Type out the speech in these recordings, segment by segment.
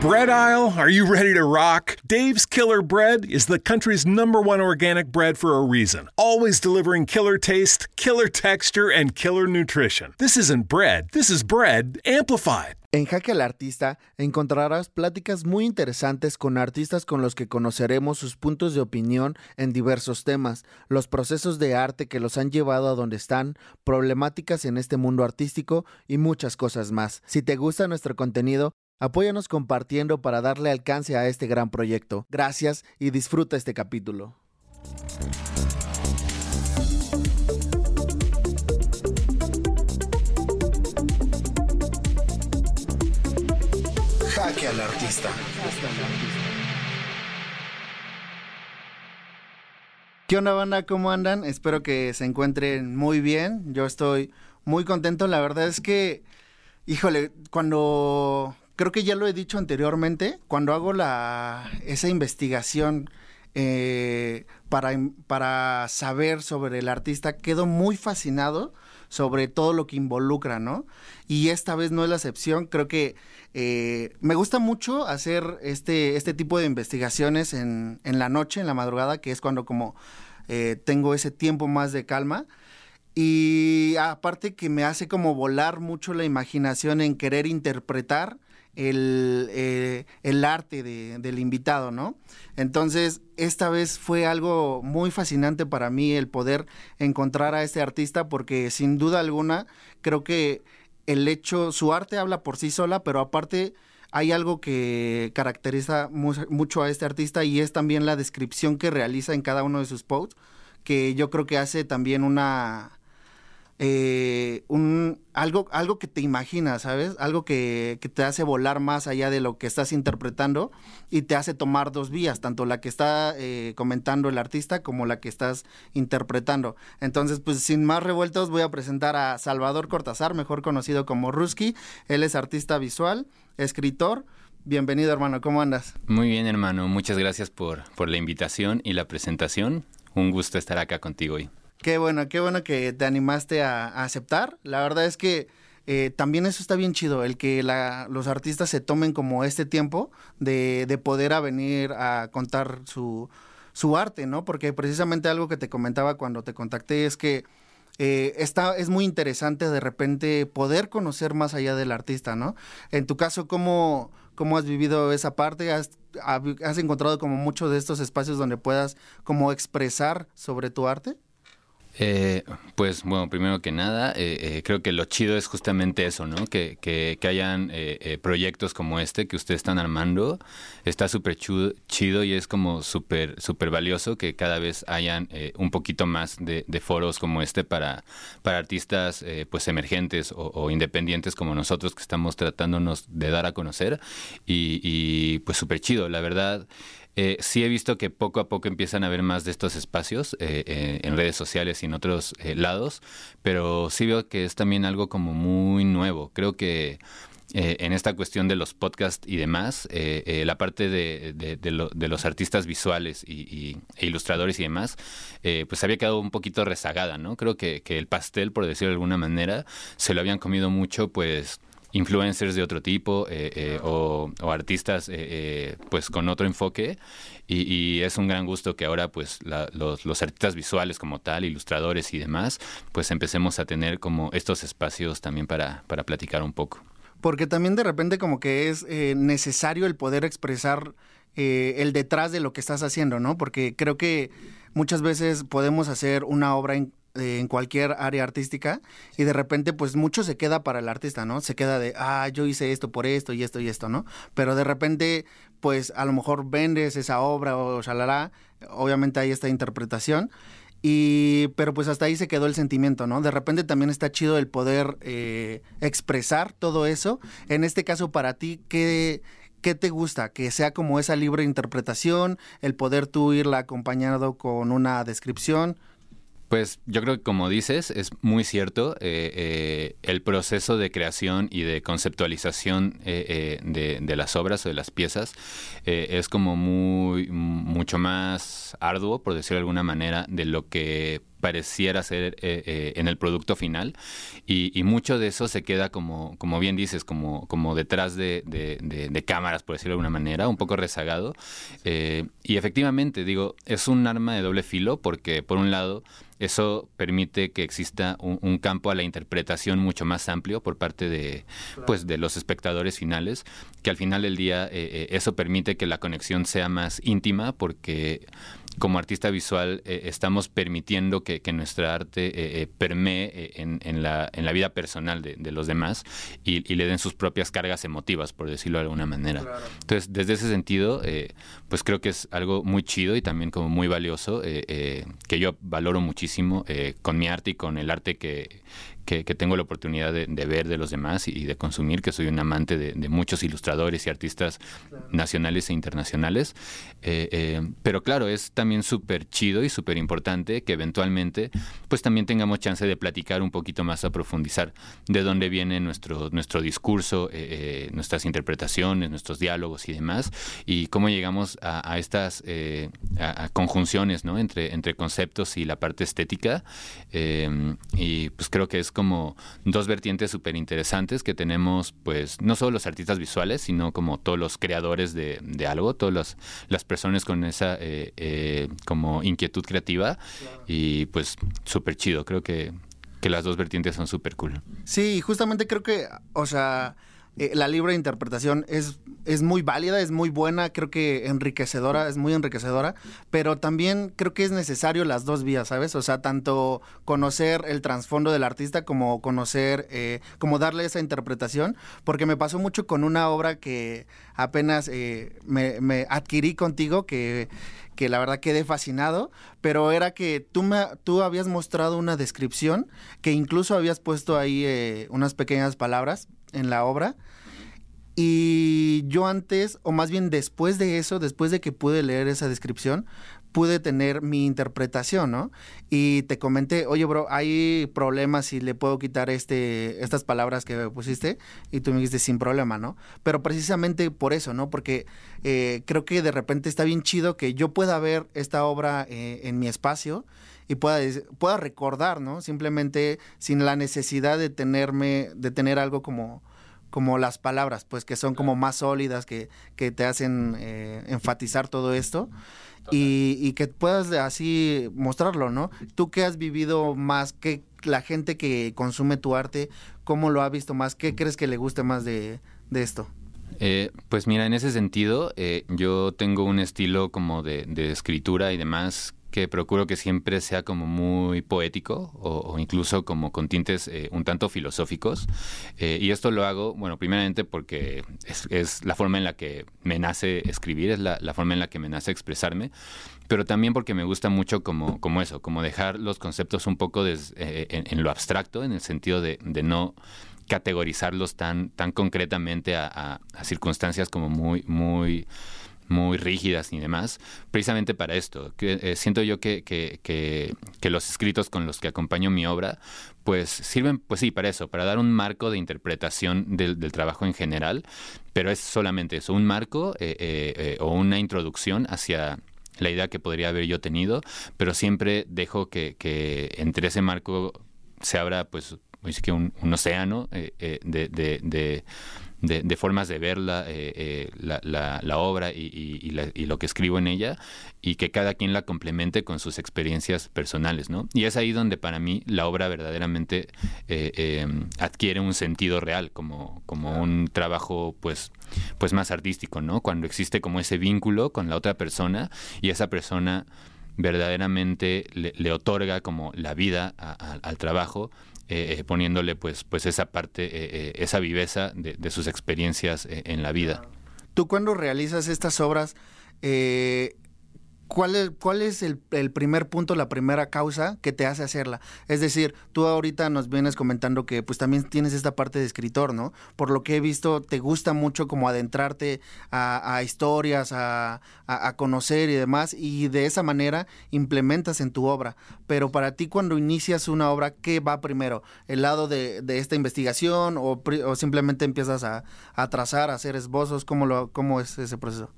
Bread aisle, are you ready to rock? Dave's Killer Bread is the country's number one organic bread for a reason. Always delivering killer taste, killer texture, and killer nutrition. This isn't bread, this is bread amplified. En Jaque al Artista encontrarás pláticas muy interesantes con artistas con los que conoceremos sus puntos de opinión en diversos temas, los procesos de arte que los han llevado a donde están, problemáticas en este mundo artístico y muchas cosas más. Si te gusta nuestro contenido, Apóyanos compartiendo para darle alcance a este gran proyecto. Gracias y disfruta este capítulo. Jaque al artista. ¿Qué onda banda? ¿Cómo andan? Espero que se encuentren muy bien. Yo estoy muy contento. La verdad es que, híjole, cuando creo que ya lo he dicho anteriormente, cuando hago la, esa investigación eh, para, para saber sobre el artista, quedo muy fascinado sobre todo lo que involucra, ¿no? Y esta vez no es la excepción, creo que eh, me gusta mucho hacer este, este tipo de investigaciones en, en la noche, en la madrugada, que es cuando como eh, tengo ese tiempo más de calma. Y aparte que me hace como volar mucho la imaginación en querer interpretar el, eh, el arte de, del invitado, ¿no? Entonces, esta vez fue algo muy fascinante para mí el poder encontrar a este artista porque sin duda alguna creo que el hecho, su arte habla por sí sola, pero aparte hay algo que caracteriza mucho a este artista y es también la descripción que realiza en cada uno de sus posts, que yo creo que hace también una eh, un, algo, algo que te imaginas, ¿sabes? Algo que, te hace volar más allá de lo que estás interpretando y te hace tomar dos vías, tanto la que está eh, comentando el artista como la que estás interpretando. Entonces, pues sin más revueltos, voy a presentar a Salvador Cortázar, mejor conocido como Ruski. Él es artista visual, escritor. Bienvenido, hermano, ¿cómo andas? Muy bien, hermano. Muchas gracias por, por la invitación y la presentación. Un gusto estar acá contigo hoy. Qué bueno, qué bueno que te animaste a, aceptar. La verdad es que eh, también eso está bien chido, el que los artistas se tomen como este tiempo de, de poder venir a contar su, su arte, ¿no? Porque precisamente algo que te comentaba cuando te contacté es que eh, está, es muy interesante de repente poder conocer más allá del artista, ¿no? En tu caso, ¿cómo, cómo has vivido esa parte? ¿Has, ¿Has encontrado como muchos de estos espacios donde puedas como expresar sobre tu arte? Eh, pues bueno, primero que nada, eh, eh, creo que lo chido es justamente eso, ¿no? Que, que, que hayan eh, proyectos como este que ustedes están armando. Está súper chido y es como súper súper valioso que cada vez hayan un poquito más de, foros como este para, para artistas pues emergentes o, o, independientes como nosotros que estamos tratándonos de dar a conocer. Y, y pues súper chido, la verdad. Eh, sí he visto que poco a poco empiezan a haber más de estos espacios eh, eh, en redes sociales y en otros lados, pero sí veo que es también algo como muy nuevo. Creo que en esta cuestión de los podcasts y demás, la parte de, de, los artistas visuales y, e ilustradores y demás, pues había quedado un poquito rezagada, ¿no? Creo que, que, el pastel, por decirlo de alguna manera, se lo habían comido mucho, pues influencers de otro tipo eh, eh, o, artistas eh, pues con otro enfoque y, es un gran gusto que ahora pues los, los, artistas visuales como tal, ilustradores y demás, pues empecemos a tener como estos espacios también para, para platicar un poco. Porque también de repente como que es necesario el poder expresar el detrás de lo que estás haciendo, ¿no? Porque creo que muchas veces podemos hacer una obra en, en cualquier área artística y de repente pues mucho se queda para el artista, ¿no? Se queda de, ah, yo hice esto por esto y esto y esto, ¿no? Pero de repente pues a lo mejor vendes esa obra o shalala, obviamente hay esta interpretación. Y, pero pues hasta ahí se quedó el sentimiento, ¿no? De repente también está chido el poder eh, expresar todo eso. En este caso, para ti, ¿qué, ¿qué te gusta? Que sea como esa libre interpretación, el poder tú irla acompañado con una descripción. Pues yo creo que como dices, es muy cierto, eh, eh, el proceso de creación y de conceptualización eh, de, las obras o de las piezas es como muy mucho más arduo, por decirlo de alguna manera, de lo que pareciera ser eh, eh, en el producto final y, mucho de eso se queda como, como bien dices, como, como detrás de, de, cámaras, por decirlo de alguna manera, un poco rezagado. Eh, y efectivamente, digo, es un arma de doble filo porque por un lado eso permite que exista un, campo a la interpretación mucho más amplio por parte de, pues, de los espectadores finales, que al final del día eso permite que la conexión sea más íntima porque como artista visual eh, estamos permitiendo que, nuestra arte eh, eh, permee en, la, en la vida personal de, los demás y, le den sus propias cargas emotivas, por decirlo de alguna manera. Entonces, desde ese sentido, pues creo que es algo muy chido y también como muy valioso, que yo valoro muchísimo con mi arte y con el arte que, que, tengo la oportunidad de, ver de los demás y, de consumir, que soy un amante de, muchos ilustradores y artistas nacionales e internacionales. Eh, eh, pero claro, es también súper chido y súper importante que eventualmente pues también tengamos chance de platicar un poquito más a profundizar de dónde viene nuestro, nuestro discurso, eh, nuestras interpretaciones, nuestros diálogos y demás, y cómo llegamos a, estas conjunciones ¿no? entre, entre conceptos y la parte estética. y pues creo que es como dos vertientes súper interesantes que tenemos, pues, no solo los artistas visuales, sino como todos los creadores de, de algo, todas las personas con esa eh, eh, como inquietud creativa. Y pues súper chido, creo que, que las dos vertientes son súper cool. Sí, justamente creo que, o sea eh, la libre interpretación es, es muy válida, es muy buena, creo que enriquecedora, es muy enriquecedora, pero también creo que es necesario las dos vías, ¿sabes? O sea, tanto conocer el trasfondo del artista como conocer, eh, como darle esa interpretación, porque me pasó mucho con una obra que apenas eh, me, adquirí contigo, que que la verdad quedé fascinado, pero era que tú, me, tú habías mostrado una descripción, que incluso habías puesto ahí eh, unas pequeñas palabras en la obra. Y yo antes, o más bien después de eso, después de que pude leer esa descripción, pude tener mi interpretación, ¿no? Y te comenté, oye, bro, hay problemas si le puedo quitar este, estas palabras que pusiste, y tú me dijiste sin problema, ¿no? Pero precisamente por eso, ¿no? Porque eh, creo que de repente está bien chido que yo pueda ver esta obra eh, en mi espacio y pueda, pueda recordar, ¿no? Simplemente sin la necesidad de tenerme, de tener algo como como las palabras, pues que son como más sólidas, que, que te hacen eh, enfatizar todo esto y, que puedas así mostrarlo, ¿no? Tú que has vivido más, que la gente que consume tu arte, ¿cómo lo ha visto más? ¿Qué crees que le guste más de, esto? Eh, pues mira, en ese sentido, eh, yo tengo un estilo como de, de, escritura y demás que procuro que siempre sea como muy poético o, incluso como con tintes eh, un tanto filosóficos. Eh, y esto lo hago, bueno, primeramente porque es, la forma en la que me nace escribir, es la, forma en la que me nace expresarme, pero también porque me gusta mucho como, como eso, como dejar los conceptos un poco eh, en, lo abstracto, en el sentido de, no categorizarlos tan, tan concretamente a, a circunstancias como muy, muy muy rígidas y demás, precisamente para esto. Eh, siento yo que, que, que, los escritos con los que acompaño mi obra, pues sirven, pues sí, para eso, para dar un marco de interpretación del, trabajo en general, pero es solamente eso, un marco eh, eh, o una introducción hacia la idea que podría haber yo tenido, pero siempre dejo que, entre ese marco se abra pues, un, un océano de, formas de ver la, eh, eh, la, obra y, lo que escribo en ella y que cada quien la complemente con sus experiencias personales, ¿no? Y es ahí donde para mí la obra verdaderamente eh, adquiere un sentido real, como, como un trabajo pues, pues más artístico, ¿no? Cuando existe como ese vínculo con la otra persona y esa persona verdaderamente le, otorga como la vida al trabajo eh, eh, poniéndole pues, pues esa parte, eh, esa viveza de, sus experiencias en la vida. Tú cuando realizas estas obras, ¿cuál es, cuál es el, primer punto, la primera causa que te hace hacerla? Es decir, tú ahorita nos vienes comentando que pues también tienes esta parte de escritor, ¿no? Por lo que he visto, te gusta mucho como adentrarte a, historias, a, conocer y demás, y de esa manera implementas en tu obra. Pero para ti cuando inicias una obra, ¿qué va primero? ¿El lado de, esta investigación o, simplemente empiezas a, trazar, a hacer esbozos? ¿Cómo, lo, ¿Cómo es ese proceso?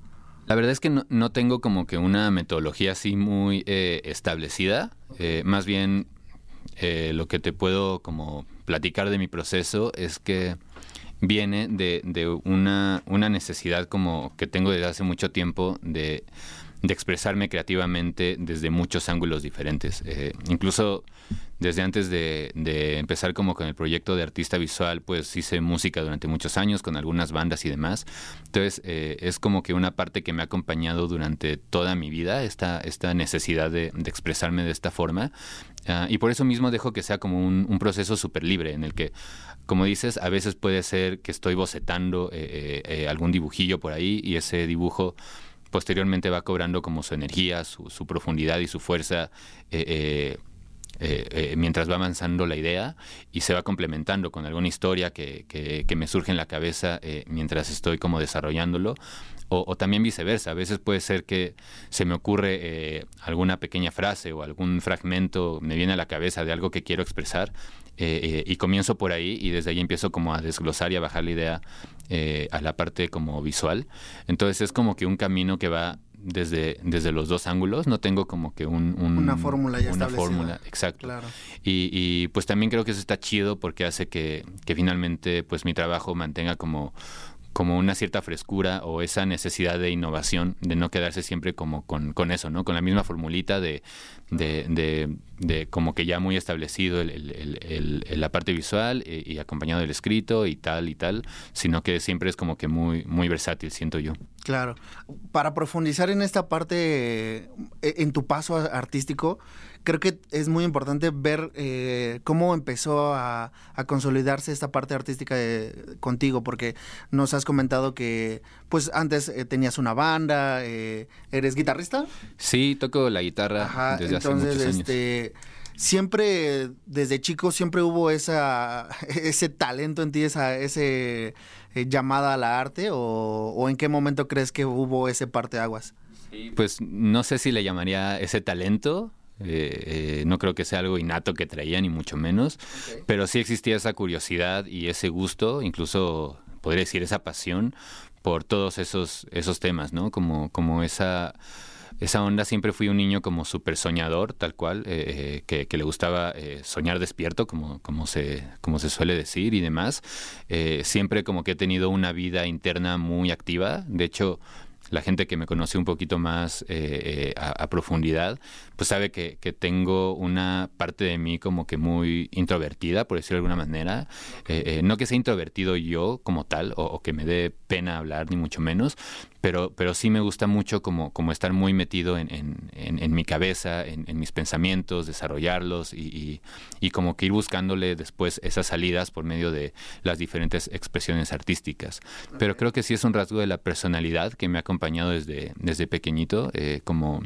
La verdad es que no, tengo como que una metodología así muy eh, establecida. Eh, más bien eh, lo que te puedo como platicar de mi proceso es que viene de, de una, una, necesidad como que tengo desde hace mucho tiempo de, de expresarme creativamente desde muchos ángulos diferentes. incluso desde antes de, empezar como con el proyecto de artista visual, pues hice música durante muchos años con algunas bandas y demás. Entonces eh, es como que una parte que me ha acompañado durante toda mi vida, esta, esta necesidad de, expresarme de esta forma. Ah, y por eso mismo dejo que sea como un, proceso súper libre en el que, como dices, a veces puede ser que estoy bocetando eh, eh, algún dibujillo por ahí y ese dibujo posteriormente va cobrando como su energía, su, profundidad y su fuerza eh, eh, mientras va avanzando la idea y se va complementando con alguna historia que, que, me surge en la cabeza eh, mientras estoy como desarrollándolo. O, también viceversa, a veces puede ser que se me ocurre alguna pequeña frase o algún fragmento me viene a la cabeza de algo que quiero expresar y comienzo por ahí y desde ahí empiezo como a desglosar y a bajar la idea a la parte como visual. Entonces es como que un camino que va desde, desde los dos ángulos, no tengo como que un, una fórmula ya Una fórmula, exacto. Y, y, pues también creo que eso está chido porque hace que, que finalmente pues mi trabajo mantenga como como una cierta frescura o esa necesidad de innovación, de no quedarse siempre como con, con eso, ¿no? Con la misma formulita de, de, de, como que ya muy establecido el, la parte visual y, y, acompañado del escrito y tal y tal, sino que siempre es como que muy, muy versátil, siento yo. Claro. Para profundizar en esta parte, eh, en tu paso artístico, creo que es muy importante ver eh, cómo empezó a, consolidarse esta parte artística contigo, porque nos has comentado que pues antes eh, tenías una banda, eh, ¿eres guitarrista? Sí, toco la guitarra desde hace muchos años. Este, siempre, desde chico, siempre hubo esa, ese talento en ti, esa ese llamada a la arte, o, o en qué momento crees que hubo ese parteaguas? Pues no sé si le llamaría ese talento, eh, eh, no creo que sea algo innato que traía, ni mucho menos, pero sí existía esa curiosidad y ese gusto, incluso podría decir esa pasión por todos esos, esos temas, ¿no? Como, como esa, esa onda, siempre fui un niño como súper soñador, tal cual, eh, que, que, le gustaba soñar despierto, como, como, se, como se suele decir y demás. siempre como que he tenido una vida interna muy activa, de hecho la gente que me conoce un poquito más eh, a, profundidad, pues sabe que, tengo una parte de mí como que muy introvertida, por decirlo de alguna manera. Eh, no que sea introvertido yo como tal, o, que me dé pena hablar, ni mucho menos, pero, pero sí me gusta mucho como, como estar muy metido en, en, mi cabeza, en, mis pensamientos, desarrollarlos y, y, como que ir buscándole después esas salidas por medio de las diferentes expresiones artísticas. Pero creo que sí es un rasgo de la personalidad que me ha acompañado desde, desde pequeñito, eh, como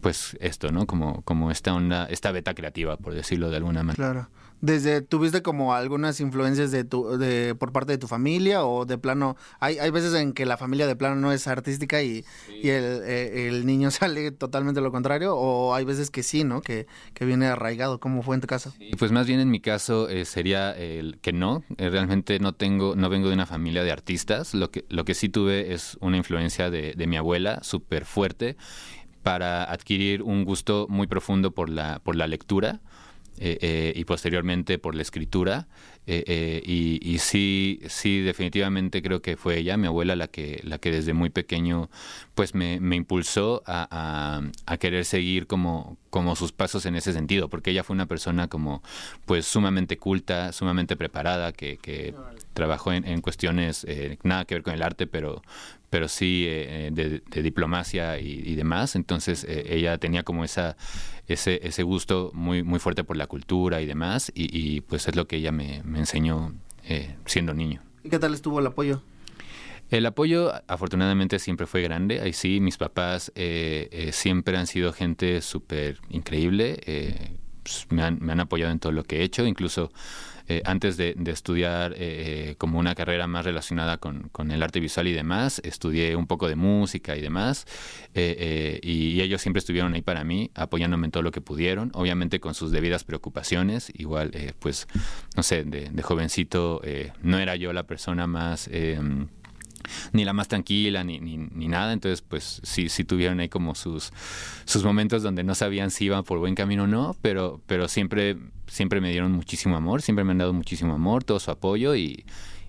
pues esto, ¿no? Como, como esta onda, esta beta creativa, por decirlo de alguna manera. Claro. Desde tuviste como algunas influencias de tu de por parte de tu familia o de plano hay, hay veces en que la familia de plano no es artística y, y el, eh, el, niño sale totalmente lo contrario o hay veces que sí no que, que viene arraigado ¿cómo fue en tu caso pues más bien en mi caso eh, sería el que no. Eh, realmente no tengo no vengo de una familia de artistas. Lo que lo que sí tuve es una influencia de, de mi abuela súper fuerte para adquirir un gusto muy profundo por la por la lectura eh, eh, y posteriormente por la escritura. Eh, y, sí, sí, definitivamente creo que fue ella, mi abuela, la que, la que desde muy pequeño pues me, impulsó a, querer seguir como, como sus pasos en ese sentido, porque ella fue una persona como pues sumamente culta, sumamente preparada, que, que trabajó en, cuestiones nada que ver con el arte, pero, pero sí eh, de, diplomacia y, demás. Entonces eh, ella tenía como esa, ese, ese gusto muy, muy fuerte por la cultura y demás, y, pues es lo que ella me, enseñó eh, siendo niño. ¿Y qué tal estuvo el apoyo? El apoyo afortunadamente siempre fue grande. Ahí sí, mis papás siempre han sido gente súper increíble. Pues, me, han, me han apoyado en todo lo que he hecho. Incluso eh, antes de, estudiar eh, como una carrera más relacionada con, el arte visual y demás, estudié un poco de música y demás, eh, y, ellos siempre estuvieron ahí para mí, apoyándome en todo lo que pudieron, obviamente con sus debidas preocupaciones, igual, pues, no sé, de, de jovencito no era yo la persona más ni la más tranquila, ni, ni, ni, nada. Entonces, pues sí, sí tuvieron ahí como sus, sus momentos donde no sabían si iban por buen camino o no, pero, pero siempre, siempre me dieron muchísimo amor, siempre me han dado muchísimo amor, todo su apoyo y,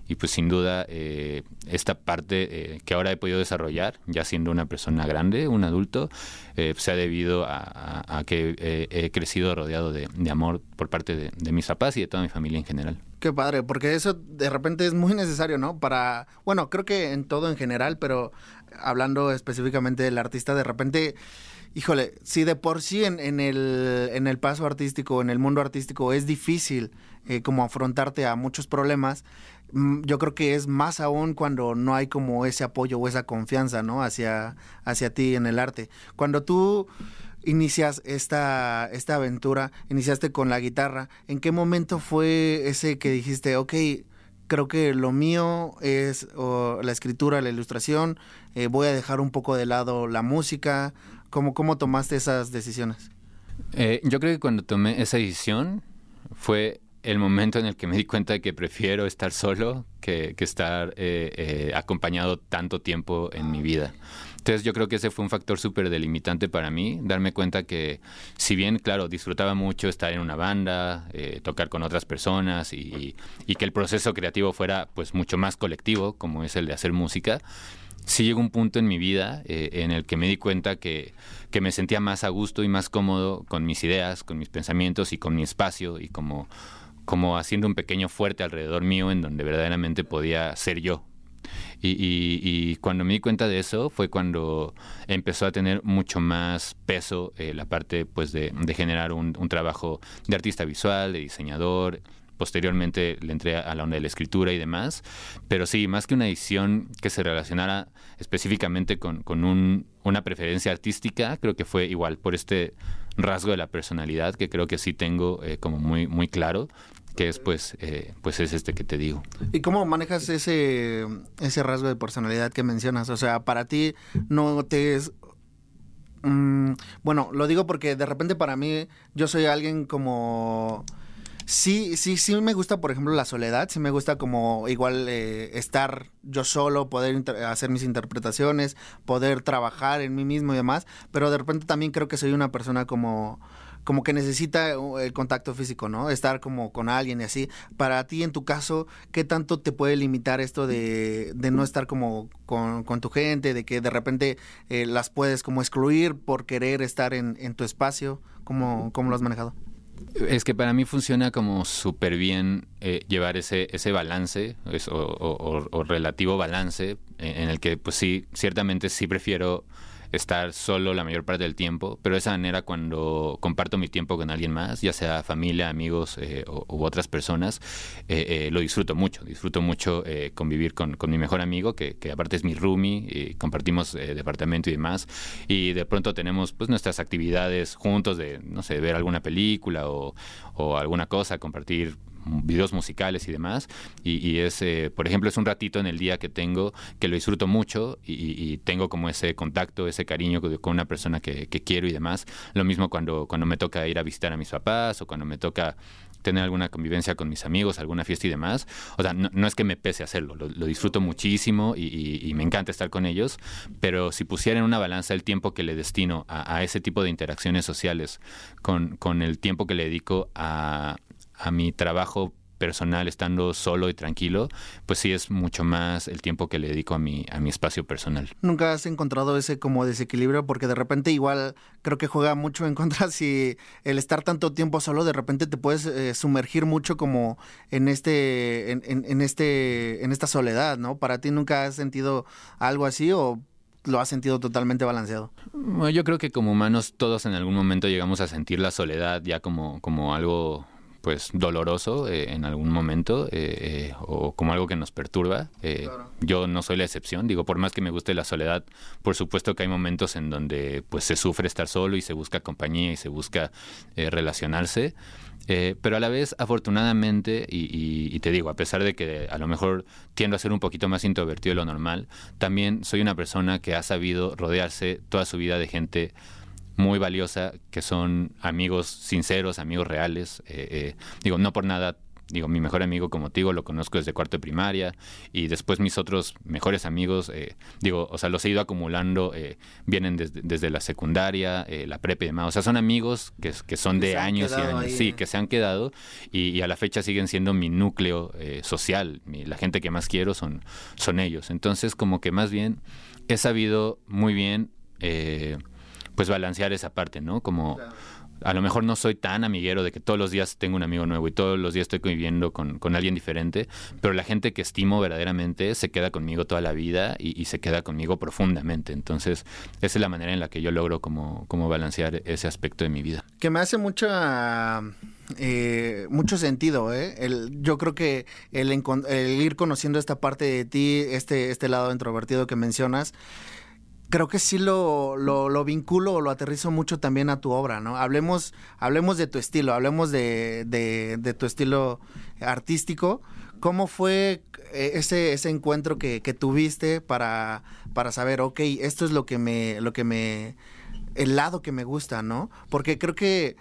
y pues sin duda eh, esta parte eh, que ahora he podido desarrollar, ya siendo una persona grande, un adulto, eh, se ha debido a, que he crecido rodeado de, amor por parte de, de, mis papás y de toda mi familia en general. Qué padre, porque eso de repente es muy necesario, ¿no? Para, bueno, creo que en todo en general, pero hablando específicamente del artista, de repente híjole, si de por sí en, el, en el paso artístico, en el mundo artístico es difícil como afrontarte a muchos problemas, Mm, yo creo que es más aún cuando no hay como ese apoyo o esa confianza, ¿no? Hacia, hacia ti en el arte. Cuando tú inicias esta, esta aventura, iniciaste con la guitarra, ¿en qué momento fue ese que dijiste, ok, creo que lo mío es la escritura, la ilustración, eh, voy a dejar un poco de lado la música? ¿Cómo, cómo tomaste esas decisiones? Eh, yo creo que cuando tomé esa decisión fue el momento en el que me di cuenta de que prefiero estar solo que, estar eh, eh, acompañado tanto tiempo en mi vida. Entonces yo creo que ese fue un factor súper delimitante para mí, darme cuenta que si bien, claro, disfrutaba mucho estar en una banda, eh, tocar con otras personas y, que el proceso creativo fuera pues mucho más colectivo, como es el de hacer música, sí llegó un punto en mi vida en el que me di cuenta que, que me sentía más a gusto y más cómodo con mis ideas, con mis pensamientos y con mi espacio y como como haciendo un pequeño fuerte alrededor mío en donde verdaderamente podía ser yo. Y, cuando me di cuenta de eso fue cuando empezó a tener mucho más peso eh, la parte pues de, generar un, trabajo de artista visual, de diseñador. Posteriormente le entré a la onda de la escritura y demás. Pero sí, más que una edición que se relacionara específicamente con, una preferencia artística, creo que fue igual por este rasgo de la personalidad que creo que sí tengo eh, como muy, muy claro que es pues, eh, pues es este que te digo. ¿Y cómo manejas ese, ese rasgo de personalidad que mencionas? O sea, para ti no te es... Mm, bueno, lo digo porque de repente para mí yo soy alguien como... Sí, sí, sí me gusta, por ejemplo, la soledad, sí me gusta como igual eh, estar yo solo, poder hacer mis interpretaciones, poder trabajar en mí mismo y demás, pero de repente también creo que soy una persona como como que necesita uh, el contacto físico, ¿no? Estar como con alguien y así. Para ti, en tu caso, ¿qué tanto te puede limitar esto de, de no estar como con, tu gente, de que de repente eh, las puedes como excluir por querer estar en, en tu espacio? ¿Cómo, ¿Cómo, lo has manejado? Es que para mí funciona como súper bien eh, llevar ese, ese balance o, o, relativo balance en el que pues sí, ciertamente sí prefiero estar solo la mayor parte del tiempo, pero de esa manera cuando comparto mi tiempo con alguien más, ya sea familia, amigos eh, u otras personas, eh, eh, lo disfruto mucho. Disfruto mucho convivir con, mi mejor amigo, que, aparte es mi roomie, y compartimos departamento y demás, y de pronto tenemos pues nuestras actividades juntos de, no sé, ver alguna película o, o alguna cosa, compartir videos musicales y demás. Y, es, eh, por ejemplo, es un ratito en el día que tengo que lo disfruto mucho y, tengo como ese contacto, ese cariño con una persona que, quiero y demás. Lo mismo cuando, cuando me toca ir a visitar a mis papás o cuando me toca tener alguna convivencia con mis amigos, alguna fiesta y demás. O sea, no, es que me pese hacerlo, lo, disfruto muchísimo y, me encanta estar con ellos, pero si pusiera en una balanza el tiempo que le destino a, a ese tipo de interacciones sociales con, con el tiempo que le dedico a, a mi trabajo personal estando solo y tranquilo, pues sí es mucho más el tiempo que le dedico a mi, a mi espacio personal. ¿Nunca has encontrado ese como desequilibrio? Porque de repente igual creo que juega mucho en contra si el estar tanto tiempo solo, de repente te puedes eh, sumergir mucho como en este, en, en, este, en esta soledad, ¿no? ¿Para ti nunca has sentido algo así o lo has sentido totalmente balanceado? yo creo que como humanos todos en algún momento llegamos a sentir la soledad ya como, como algo pues doloroso eh, en algún momento eh, eh, o como algo que nos perturba. Yo no soy la excepción, digo, por más que me guste la soledad, por supuesto que hay momentos en donde pues se sufre estar solo y se busca compañía y se busca relacionarse. pero a la vez, afortunadamente, y, y, te digo, a pesar de que a lo mejor tiendo a ser un poquito más introvertido de lo normal, también soy una persona que ha sabido rodearse toda su vida de gente muy valiosa, que son amigos sinceros, amigos reales. Eh, eh, digo, no por nada digo, mi mejor amigo como Tigo lo conozco desde cuarto de primaria y después mis otros mejores amigos, eh, digo, o sea, los he ido acumulando, eh, vienen desde, la secundaria, la prepa y demás. O sea, son amigos que, que son de años y años, sí, que se han quedado y, a la fecha siguen siendo mi núcleo social. la gente que más quiero son, son ellos. Entonces, como que más bien he sabido muy bien, pues, balancear esa parte, ¿no? Como a lo mejor no soy tan amiguero de que todos los días tengo un amigo nuevo y todos los días estoy conviviendo con, alguien diferente, pero la gente que estimo verdaderamente se queda conmigo toda la vida y, se queda conmigo profundamente. Entonces, esa es la manera en la que yo logro como, como balancear ese aspecto de mi vida. Que me hace mucha... Eh, mucho sentido, ¿eh? yo creo que el, el ir conociendo esta parte de ti, este, este lado introvertido que mencionas, creo que sí lo, lo, vinculo o lo aterrizo mucho también a tu obra, ¿no? Hablemos, hablemos de tu estilo, hablemos de, de, tu estilo artístico. ¿Cómo fue eh, ese, ese encuentro que, que, tuviste para, para saber, ok, esto es lo que me, lo que me, el lado que me gusta, ¿no? Porque creo que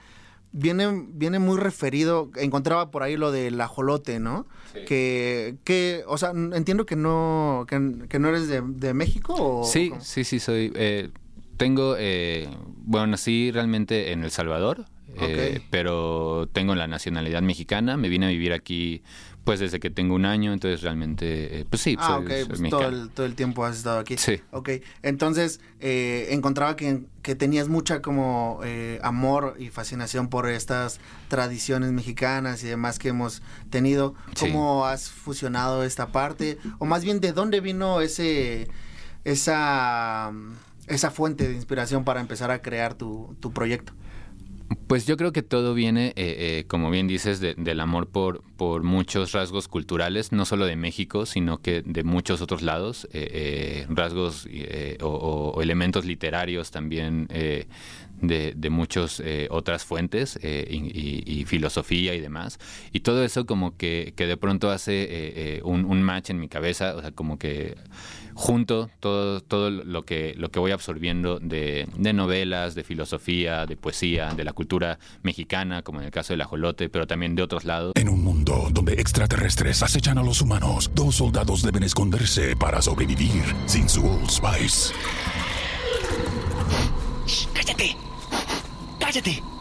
viene, viene muy referido, encontraba por ahí lo del ajolote, ¿no? Que, que, o sea, entiendo que no, que, no eres de, México. ¿o sí, sí, sí, soy. Eh, tengo, eh, bueno, nací realmente en El Salvador, eh, pero tengo la nacionalidad mexicana, me vine a vivir aquí pues desde que tengo un año, entonces realmente, eh, pues sí, ah, ok, pues todo el, todo el tiempo has estado aquí. Sí. Ok, entonces eh, encontraba que, que, tenías mucha como eh, amor y fascinación por estas tradiciones mexicanas y demás que hemos tenido. ¿Cómo has fusionado esta parte? O más bien, ¿de dónde vino ese, esa, esa fuente de inspiración para empezar a crear tu, tu proyecto? Pues yo creo que todo viene, eh, eh, como bien dices, del amor por, por muchos rasgos culturales, no solo de México, sino que de muchos otros lados, eh, rasgos o, elementos literarios también de, de muchas otras fuentes y, filosofía y demás. Y todo eso como que, que de pronto hace un, un match en mi cabeza, o sea, como que junto todo, todo lo, que, lo que voy absorbiendo de, de, novelas, de filosofía, de poesía, de la cultura mexicana, como en el caso del ajolote, pero también de otros lados. En un mundo donde extraterrestres acechan a los humanos, dos soldados deben esconderse para sobrevivir sin su Old Spice. ¡Cállate! ¡Cállate!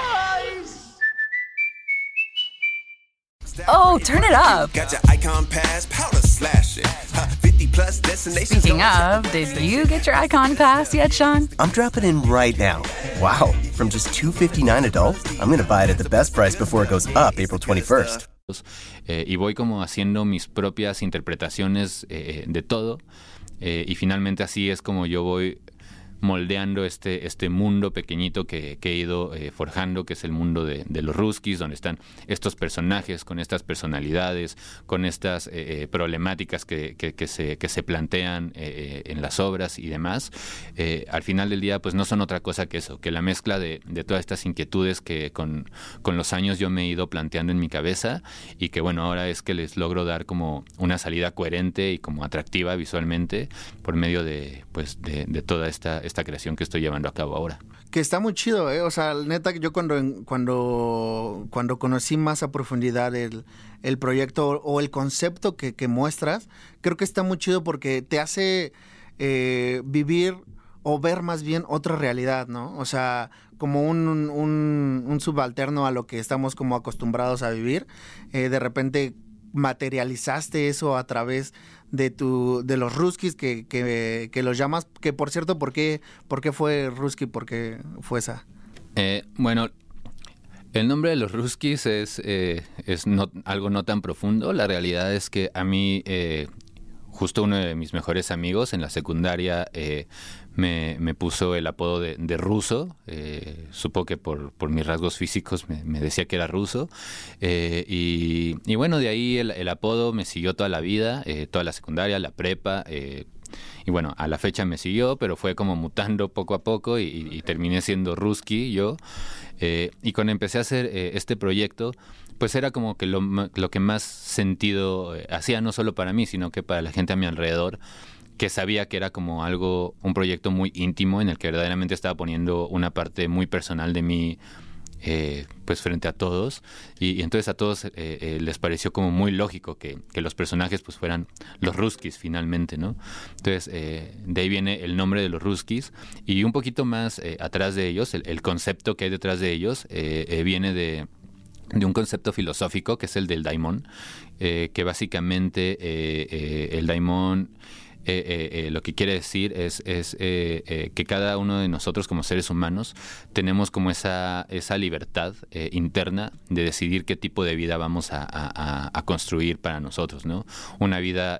Oh, turn it up. Got your icon pass, powder slashing. 50 plus destinations. Speaking of, did you get your icon pass yet, Sean? I'm dropping in right now. Wow, from just 259 adult, I'm going to buy it at the best price before it goes up April 21st. Eh, y voy como haciendo mis propias interpretaciones eh, de todo. Eh, y finalmente así es como yo voy moldeando este, este mundo pequeñito que, he ido eh, forjando, que es el mundo de, los Ruskis, donde están estos personajes con estas personalidades, con estas eh, eh, problemáticas que, que, se, que se plantean en las obras y demás. al final del día, pues no son otra cosa que eso, que la mezcla de, todas estas inquietudes que con, con, los años yo me he ido planteando en mi cabeza y que bueno, ahora es que les logro dar como una salida coherente y como atractiva visualmente por medio de, pues, de, de toda esta esta creación que estoy llevando a cabo ahora. Que está muy chido, ¿eh? O sea, neta, yo cuando, cuando, cuando conocí más a profundidad el, el proyecto o el concepto que, que, muestras, creo que está muy chido porque te hace eh, vivir o ver más bien otra realidad, ¿no? O sea, como un, un, subalterno a lo que estamos como acostumbrados a vivir. Eh, de repente materializaste eso a través de tu de los Ruskis que, que, que, los llamas que por cierto por qué por qué fue Ruski por qué fue esa eh, bueno el nombre de los Ruskis es, eh, es no, algo no tan profundo. La realidad es que a mí, eh, justo uno de mis mejores amigos en la secundaria me, puso el apodo de, ruso. Eh, supo que por, mis rasgos físicos me, decía que era ruso. Eh, y, bueno, de ahí el, apodo me siguió toda la vida, eh, toda la secundaria, la prepa. Y bueno, a la fecha me siguió, pero fue como mutando poco a poco y, terminé siendo Ruski yo. Y cuando empecé a hacer este proyecto, pues era como que lo, lo que más sentido hacía, no solo para mí, sino que para la gente a mi alrededor que sabía que era como algo, un proyecto muy íntimo en el que verdaderamente estaba poniendo una parte muy personal de mí eh, pues frente a todos y, entonces a todos eh, eh, les pareció como muy lógico que, los personajes pues fueran los ruskis finalmente, ¿no? Entonces de ahí viene el nombre de los ruskis y un poquito más atrás de ellos, el, concepto que hay detrás de ellos viene de, de un concepto filosófico que es el del daimon, que básicamente el daimon eh, eh, eh, lo que quiere decir es, es que cada uno de nosotros como seres humanos tenemos como esa, esa libertad interna de decidir qué tipo de vida vamos a, construir para nosotros, ¿no? Una vida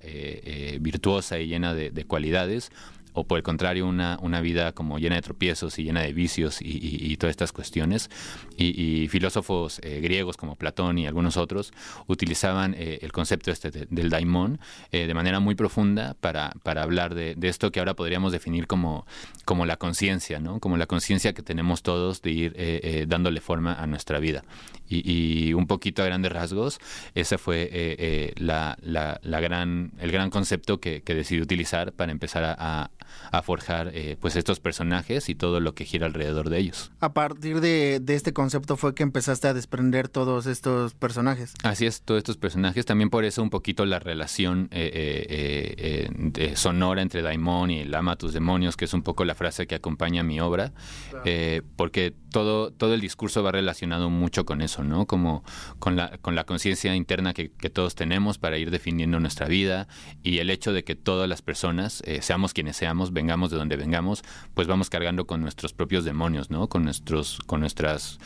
virtuosa y llena de cualidades o por el contrario una, una vida como llena de tropiezos y llena de vicios y, todas estas cuestiones. Y, filósofos eh, griegos como Platón y algunos otros utilizaban eh, el concepto este del daimón eh, de manera muy profunda para, para hablar de, esto que ahora podríamos definir como, como la conciencia, ¿no? como la conciencia que tenemos todos de ir dándole forma a nuestra vida. Y, un poquito a grandes rasgos, ese fue la, la, gran, el gran concepto que, que decidí utilizar para empezar a a forjar eh, pues estos personajes y todo lo que gira alrededor de ellos. A partir de, este concepto fue que empezaste a desprender todos estos personajes. Así es, todos estos personajes. También por eso un poquito la relación eh, eh, sonora entre Daimon y el ama a tus demonios, que es un poco la frase que acompaña mi obra, porque todo, todo el discurso va relacionado mucho con eso, ¿no? Como con la, con la conciencia interna que, que, todos tenemos para ir definiendo nuestra vida y el hecho de que todas las personas, seamos quienes seamos, vengamos de donde vengamos, pues vamos cargando con nuestros propios demonios, ¿no? Con nuestros, con nuestras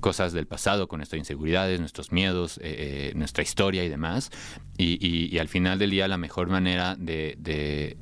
cosas del pasado, con nuestras inseguridades, nuestros miedos, eh, eh, nuestra historia y demás. Y, al final del día la mejor manera de,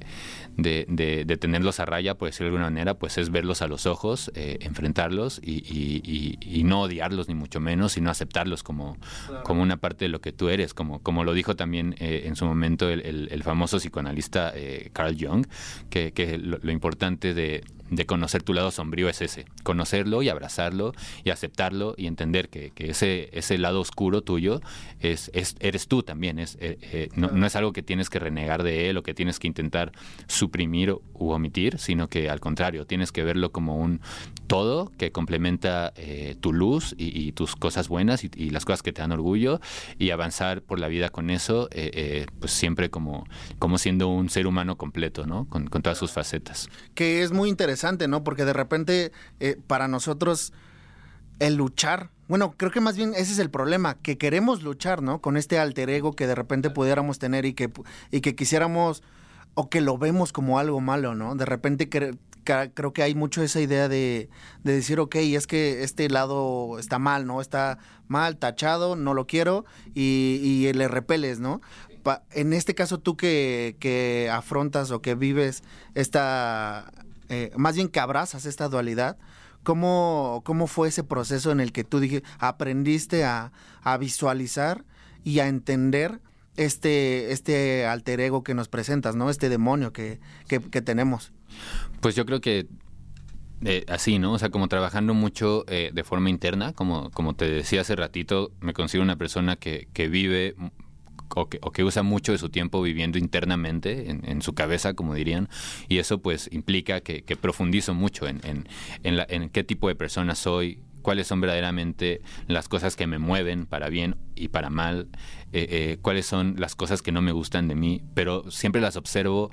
tenerlos a raya, por decirlo de alguna manera, pues es verlos a los ojos, eh, enfrentarlos y, no odiarlos ni mucho menos, sino aceptarlos como, como una parte de lo que tú eres, como, como lo dijo también en su momento el, famoso psicoanalista Carl Jung, que, lo importante de, de conocer tu lado sombrío es ese, conocerlo y abrazarlo y aceptarlo y entender que, ese, ese lado oscuro tuyo es, es eres tú también, es, eh, eh, no, es algo que tienes que renegar de él o que tienes que intentar suprimir u omitir, sino que al contrario, tienes que verlo como un todo que complementa eh, tu luz y, tus cosas buenas y, las cosas que te dan orgullo y avanzar por la vida con eso, pues siempre como, como siendo un ser humano completo, ¿no? Con, con todas sus facetas. Que es muy interesante ¿no? Porque de repente eh, para nosotros el luchar, bueno, creo que más bien ese es el problema, que queremos luchar, ¿no? Con este alter ego que de repente pudiéramos tener y que, y que quisiéramos o que lo vemos como algo malo, ¿no? De repente creo que hay mucho esa idea de, de, decir, ok, es que este lado está mal, ¿no? Está mal, tachado, no lo quiero y, y le repeles, ¿no? en este caso tú que, que afrontas o que vives esta eh, más bien que abrazas esta dualidad, ¿cómo, ¿cómo fue ese proceso en el que tú dije, aprendiste a, visualizar y a entender este, este alter ego que nos presentas, ¿no? Este demonio que, tenemos. Pues yo creo que eh, así, ¿no? O sea, como trabajando mucho eh, de forma interna, como, como te decía hace ratito, me considero una persona que, que vive o que, usa mucho de su tiempo viviendo internamente, en, su cabeza, como dirían, y eso pues implica que, profundizo mucho en, en, qué tipo de persona soy, cuáles son verdaderamente las cosas que me mueven para bien y para mal, eh, eh, cuáles son las cosas que no me gustan de mí, pero siempre las observo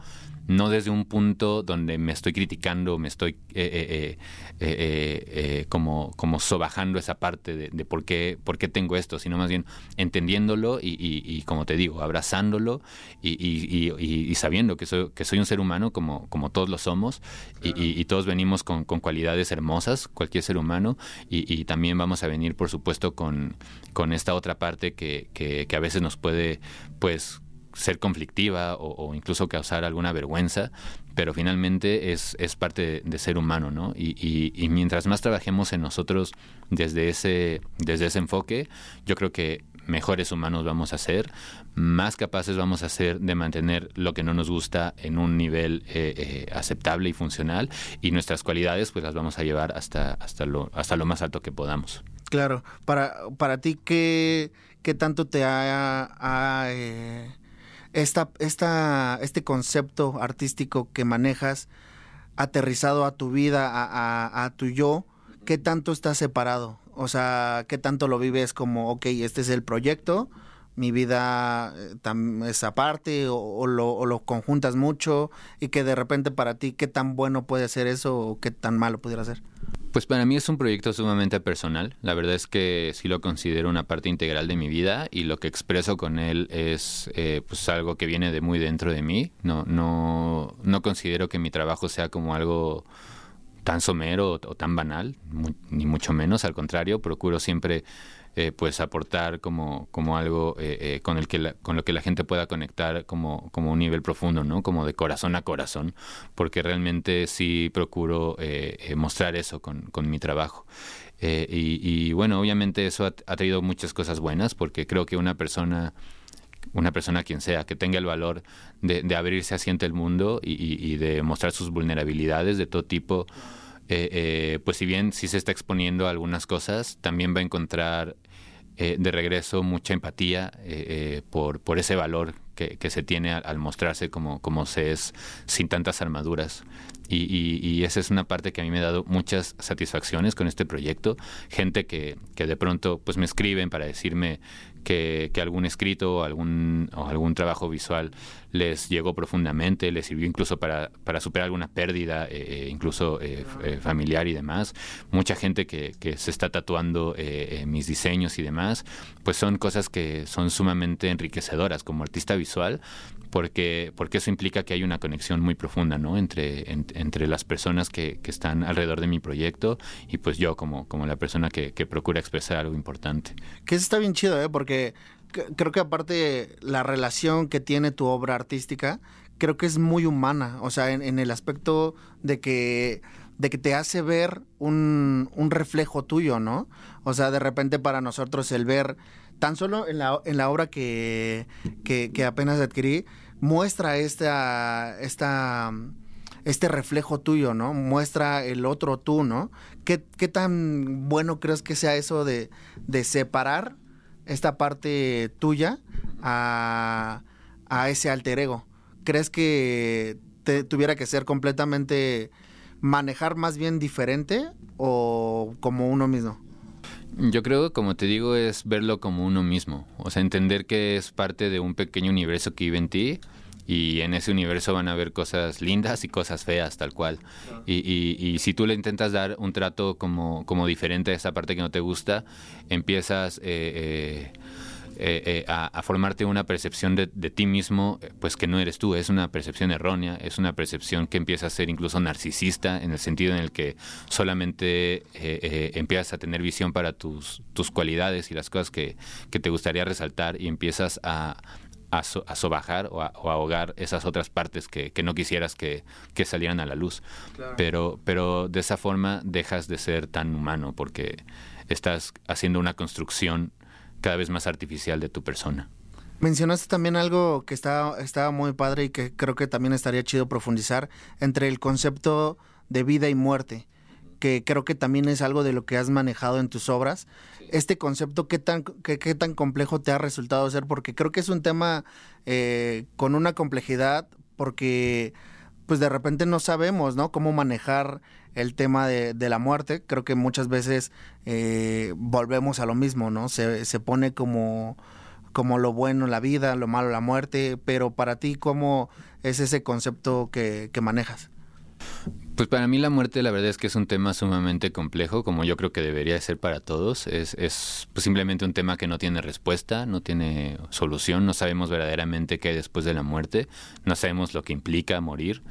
no desde un punto donde me estoy criticando, me estoy eh, eh, eh, como, como sobajando esa parte de, por, qué, por qué tengo esto, sino más bien entendiéndolo y, como te digo, abrazándolo y, sabiendo que soy, que soy un ser humano como, como todos lo somos y, todos venimos con, cualidades hermosas, cualquier ser humano, y, también vamos a venir, por supuesto, con, con esta otra parte que, que, a veces nos puede, pues, ser conflictiva o, incluso causar alguna vergüenza, pero finalmente es, es parte de, ser humano, ¿no? Y, y, mientras más trabajemos en nosotros desde ese, desde ese enfoque, yo creo que mejores humanos vamos a ser, más capaces vamos a ser de mantener lo que no nos gusta en un nivel eh, eh, aceptable y funcional, y nuestras cualidades pues las vamos a llevar hasta, hasta, lo, hasta lo más alto que podamos. Claro, para, para ti, ¿qué, qué tanto te ha, eh, esta, esta, este concepto artístico que manejas aterrizado a tu vida, a, a, tu yo, qué tanto está separado? O sea, ¿qué tanto lo vives como, ok, este es el proyecto, mi vida eh, es aparte o, lo, o, lo, conjuntas mucho y que de repente para ti qué tan bueno puede ser eso o qué tan malo pudiera ser? Pues para mí es un proyecto sumamente personal. La verdad es que sí lo considero una parte integral de mi vida y lo que expreso con él es eh, pues algo que viene de muy dentro de mí. No, no, no considero que mi trabajo sea como algo tan somero o, tan banal, ni mucho menos. Al contrario, procuro siempre eh, pues aportar como, como algo eh, eh, con el que con lo que la gente pueda conectar como, como un nivel profundo, ¿no? Como de corazón a corazón, porque realmente sí procuro mostrar eso con, con mi trabajo. y, bueno, obviamente eso ha, traído muchas cosas buenas, porque creo que una persona una persona quien sea, que tenga el valor de, de abrirse ante el mundo y, y, de mostrar sus vulnerabilidades de todo tipo, pues si bien sí se está exponiendo a algunas cosas, también va a encontrar eh, de regreso mucha empatía eh, eh, por, por ese valor que, que se tiene al, mostrarse como, como se es sin tantas armaduras. Y, y, y, esa es una parte que a mí me ha dado muchas satisfacciones con este proyecto. Gente que, que de pronto pues me escriben para decirme que, algún escrito algún, o algún trabajo visual les llegó profundamente, les sirvió incluso para, para superar alguna pérdida, eh, eh, incluso eh, familiar y demás. Mucha gente que, que se está tatuando mis diseños y demás, pues son cosas que son sumamente enriquecedoras como artista visual porque, porque eso implica que hay una conexión muy profunda ¿no? entre, entre las personas que, que, están alrededor de mi proyecto y pues yo como, como la persona que, que procura expresar algo importante. Que eso está bien chido, ¿eh? porque creo que aparte la relación que tiene tu obra artística, creo que es muy humana, o sea, en, el aspecto de que de que te hace ver un, un, reflejo tuyo, ¿no? O sea, de repente para nosotros el ver tan solo en la, en la obra que, que, apenas adquirí, muestra esta, esta, este reflejo tuyo, ¿no? Muestra el otro tú, ¿no? ¿Qué, qué tan bueno crees que sea eso de, de separar esta parte tuya a, a, ese alter ego? ¿Crees que te, tuviera que ser completamente manejar más bien diferente o como uno mismo? Yo creo, como te digo, es verlo como uno mismo. O sea, entender que es parte de un pequeño universo que vive en ti y en ese universo van a haber cosas lindas y cosas feas, tal cual. Y, y, si tú le intentas dar un trato como, como diferente a esa parte que no te gusta, empiezas... Eh, eh, eh, eh, a, formarte una percepción de, ti mismo, eh, pues que no eres tú, es una percepción errónea, es una percepción que empieza a ser incluso narcisista, en el sentido en el que solamente empiezas a tener visión para tus, tus cualidades y las cosas que, que te gustaría resaltar y empiezas a, a, sobajar o a, ahogar esas otras partes que, que no quisieras que, que, salieran a la luz. Pero, pero de esa forma dejas de ser tan humano porque estás haciendo una construcción cada vez más artificial de tu persona. Mencionaste también algo que estaba, estaba muy padre y que creo que también estaría chido profundizar entre el concepto de vida y muerte, que creo que también es algo de lo que has manejado en tus obras. Este concepto, ¿qué tan, qué, qué, tan complejo te ha resultado ser? Porque creo que es un tema eh, con una complejidad, porque pues de repente no sabemos, ¿no? Cómo manejar el tema de, la muerte. Creo que muchas veces eh, volvemos a lo mismo, ¿no? Se, se pone como, como lo bueno la vida, lo malo la muerte, pero para ti, ¿cómo es ese concepto que, que manejas? Pues para mí la muerte la verdad es que es un tema sumamente complejo, como yo creo que debería ser para todos. Es, es pues simplemente un tema que no tiene respuesta, no tiene solución, no sabemos verdaderamente qué hay después de la muerte, no sabemos lo que implica morir.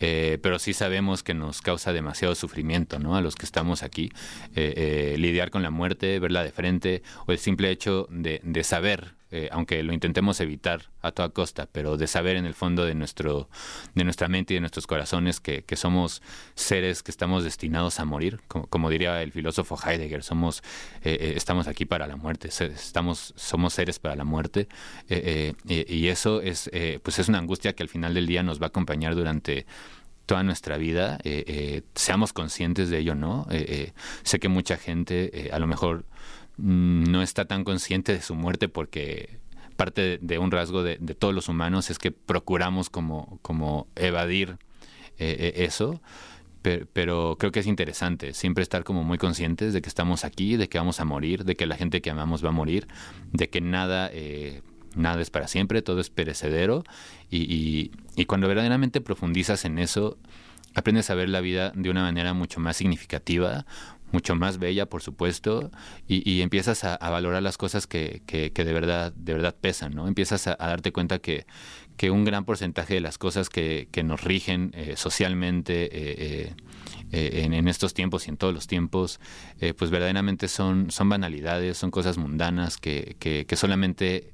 Eh, pero sí sabemos que nos causa demasiado sufrimiento, ¿no? A los que estamos aquí. Eh, eh, lidiar con la muerte, verla de frente, o el simple hecho de, de saber, aunque lo intentemos evitar a toda costa, pero de saber en el fondo de, nuestro, de nuestra mente y de nuestros corazones que, somos seres que estamos destinados a morir, como, diría el filósofo Heidegger, somos, estamos aquí para la muerte, estamos, somos seres para la muerte, y eso es, pues es una angustia que al final del día nos va a acompañar durante toda nuestra vida, seamos conscientes de ello, ¿no? sé que mucha gente a lo mejor no está tan consciente de su muerte porque parte de, un rasgo de, todos los humanos es que procuramos como, como evadir eso pero, creo que es interesante siempre estar como muy conscientes de que estamos aquí, de que vamos a morir, de que la gente que amamos va a morir, de que nada, eh, nada es para siempre, todo es perecedero y, y, cuando verdaderamente profundizas en eso, aprendes a ver la vida de una manera mucho más significativa, mucho más bella, por supuesto, y, empiezas a, valorar las cosas que, que, de verdad de verdad pesan, ¿no? Empiezas a, darte cuenta que, que, un gran porcentaje de las cosas que, nos rigen eh, socialmente eh, eh, en, estos tiempos y en todos los tiempos, pues verdaderamente son, son banalidades, son cosas mundanas que, que solamente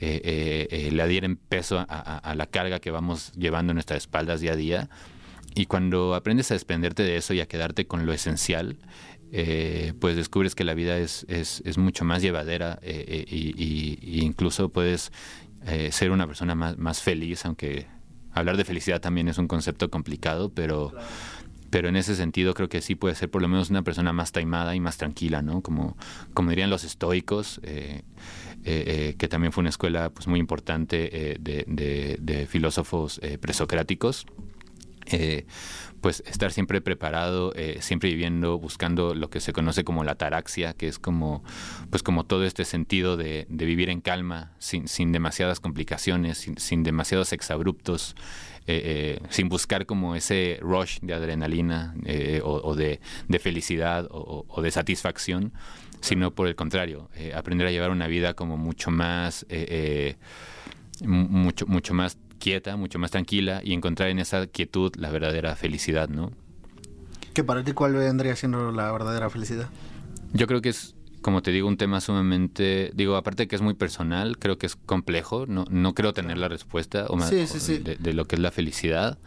le adhieren peso a, a la carga que vamos llevando en nuestras espaldas día a día. Y cuando aprendes a desprenderte de eso y a quedarte con lo esencial, eh, pues descubres que la vida es, es, mucho más llevadera eh, eh y, incluso puedes ser una persona más, más, feliz, aunque hablar de felicidad también es un concepto complicado, pero, pero en ese sentido creo que sí puede ser por lo menos una persona más taimada y más tranquila, ¿no? Como, como dirían los estoicos, que también fue una escuela pues, muy importante de, filósofos presocráticos pues estar siempre preparado, eh, siempre viviendo, buscando lo que se conoce como la taraxia, que es como, pues como todo este sentido de, vivir en calma, sin, sin demasiadas complicaciones, sin, demasiados exabruptos, eh, eh, sin buscar como ese rush de adrenalina o, de, felicidad o, de satisfacción, sino por el contrario, aprender a llevar una vida como mucho más, mucho, mucho más quieta, mucho más tranquila y encontrar en esa quietud la verdadera felicidad, ¿no? ¿Qué para ti cuál vendría siendo la verdadera felicidad? Yo creo que es, como te digo, un tema sumamente, digo, aparte que es muy personal, creo que es complejo, no, no creo tener la respuesta o más, De, lo que es la felicidad,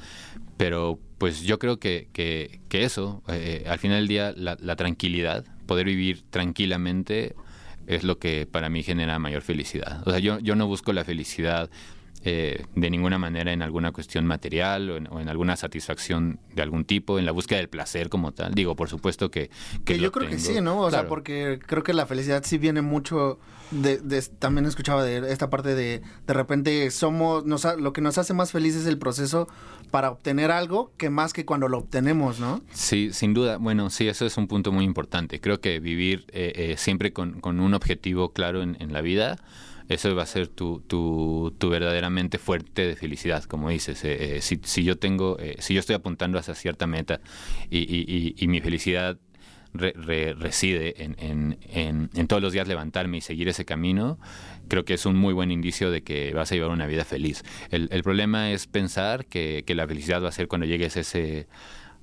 pero pues yo creo que, que, eso, eh, al final del día, la, la tranquilidad, poder vivir tranquilamente es lo que para mí genera mayor felicidad. O sea, yo, yo no busco la felicidad eh, de ninguna manera en alguna cuestión material o en, alguna satisfacción de algún tipo, en la búsqueda del placer como tal. Digo, por supuesto que... Que, yo creo que sí, ¿no? O sea, porque creo que la felicidad sí viene mucho de, también escuchaba de esta parte de de repente somos, nos, lo que nos hace más felices es el proceso para obtener algo que más que cuando lo obtenemos, ¿no? Sí, sin duda. Bueno, sí, eso es un punto muy importante. Creo que vivir eh, eh, siempre con, con, un objetivo claro en, en la vida eso va a ser tu, tu, tu verdaderamente fuerte de felicidad, como dices. Eh, eh, si, si, yo tengo, eh, si yo estoy apuntando hacia cierta meta y, y, y, mi felicidad reside en, en, en, todos los días levantarme y seguir ese camino, creo que es un muy buen indicio de que vas a llevar una vida feliz. El, el problema es pensar que, que, la felicidad va a ser cuando llegues ese,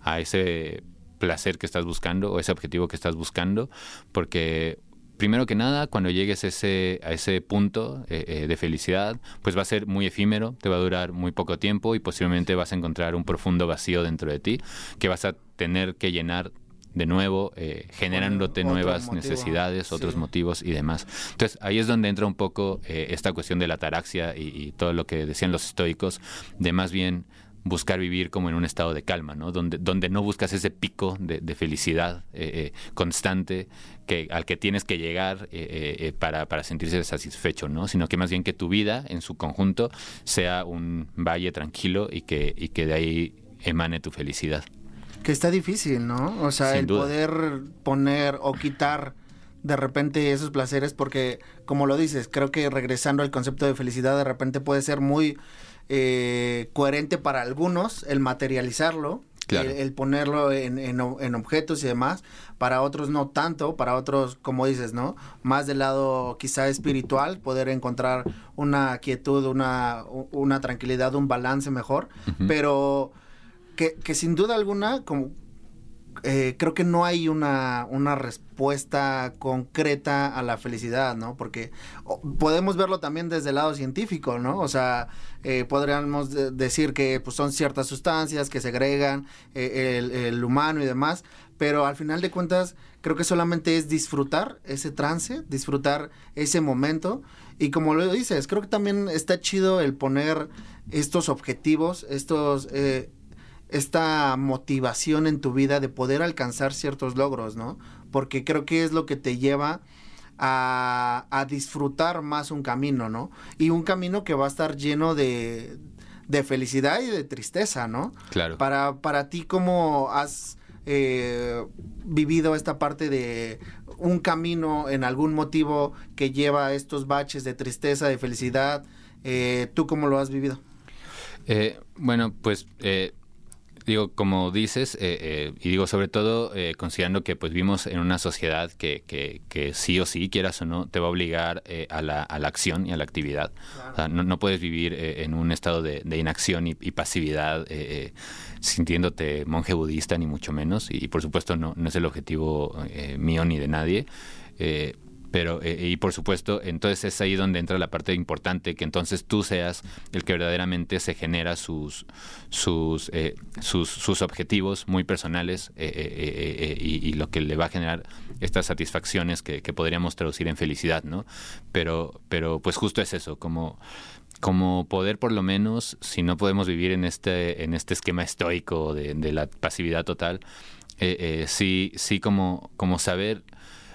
a ese placer que estás buscando o ese objetivo que estás buscando, porque primero que nada, cuando llegues ese, a ese punto eh, eh, de felicidad, pues va a ser muy efímero, te va a durar muy poco tiempo y posiblemente vas a encontrar un profundo vacío dentro de ti que vas a tener que llenar de nuevo, eh, generándote nuevas necesidades, otros motivos y demás. Entonces ahí es donde entra un poco esta cuestión de la ataraxia y, y, todo lo que decían los estoicos, de más bien buscar vivir como en un estado de calma, ¿no? Donde, donde no buscas ese pico de, felicidad eh, eh, constante que, al que tienes que llegar eh, para, para, sentirse satisfecho, ¿no? Sino que más bien que tu vida en su conjunto sea un valle tranquilo y que, y que de ahí emane tu felicidad. Que está difícil, ¿no? O sea, el poder poner o quitar de repente esos placeres, porque como lo dices, creo que regresando al concepto de felicidad, de repente puede ser muy eh, coherente para algunos el materializarlo, el, ponerlo en, en, objetos y demás, para otros no tanto, para otros, como dices, ¿no? Más del lado quizá espiritual, poder encontrar una quietud, una, una tranquilidad, un balance mejor, pero que, que sin duda alguna, como eh, creo que no hay una, una, respuesta concreta a la felicidad, ¿no? Porque podemos verlo también desde el lado científico, ¿no? O sea, eh, podríamos decir que pues, son ciertas sustancias que segregan eh, el, el, humano y demás, pero al final de cuentas creo que solamente es disfrutar ese trance, disfrutar ese momento. Y como lo dices, creo que también está chido el poner estos objetivos, estos esta motivación en tu vida de poder alcanzar ciertos logros, ¿no? Porque creo que es lo que te lleva a, a disfrutar más un camino, ¿no? Y un camino que va a estar lleno de, de felicidad y de tristeza, ¿no? Claro. Para, para ti, ¿cómo has eh, vivido esta parte de un camino en algún motivo que lleva a estos baches de tristeza, de felicidad? Eh, ¿Tú cómo lo has vivido? Eh, bueno, pues eh, digo, como dices, eh, eh, y digo sobre todo eh, considerando que pues vivimos en una sociedad que, que, que sí o sí, quieras o no, te va a obligar eh, a, la, a la acción y a la actividad. O sea, no, no puedes vivir eh, en un estado de, de inacción y, y pasividad eh, sintiéndote monje budista, ni mucho menos. Y, por supuesto no, no es el objetivo mío ni de nadie. Pero, eh, y por supuesto, entonces es ahí donde entra la parte importante, que entonces tú seas el que verdaderamente se genera sus, sus, eh, sus, sus objetivos muy personales eh, eh, eh, y, lo que le va a generar estas satisfacciones que, podríamos traducir en felicidad, ¿no? Pero, pero pues justo es eso, como como poder por lo menos, si no podemos vivir en este, en este esquema estoico de, la pasividad total, sí, sí como, como saber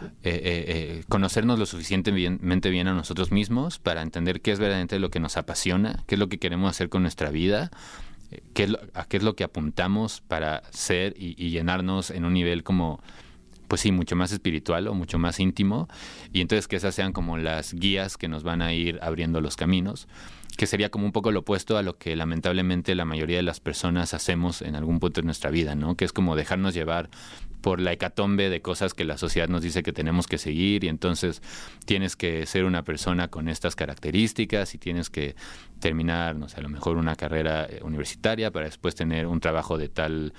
eh, eh, eh, conocernos lo suficientemente bien a nosotros mismos para entender qué es verdaderamente lo que nos apasiona, qué es lo que queremos hacer con nuestra vida, qué es lo- a qué es lo que apuntamos para ser y, y llenarnos en un nivel como pues sí, mucho más espiritual o mucho más íntimo, y entonces que esas sean como las guías que nos van a ir abriendo los caminos, que sería como un poco lo opuesto a lo que lamentablemente la mayoría de las personas hacemos en algún punto de nuestra vida, ¿no? Que es como dejarnos llevar por la hecatombe de cosas que la sociedad nos dice que tenemos que seguir y entonces tienes que ser una persona con estas características y tienes que terminar, no sé, a lo mejor una carrera eh, universitaria para después tener un trabajo de tal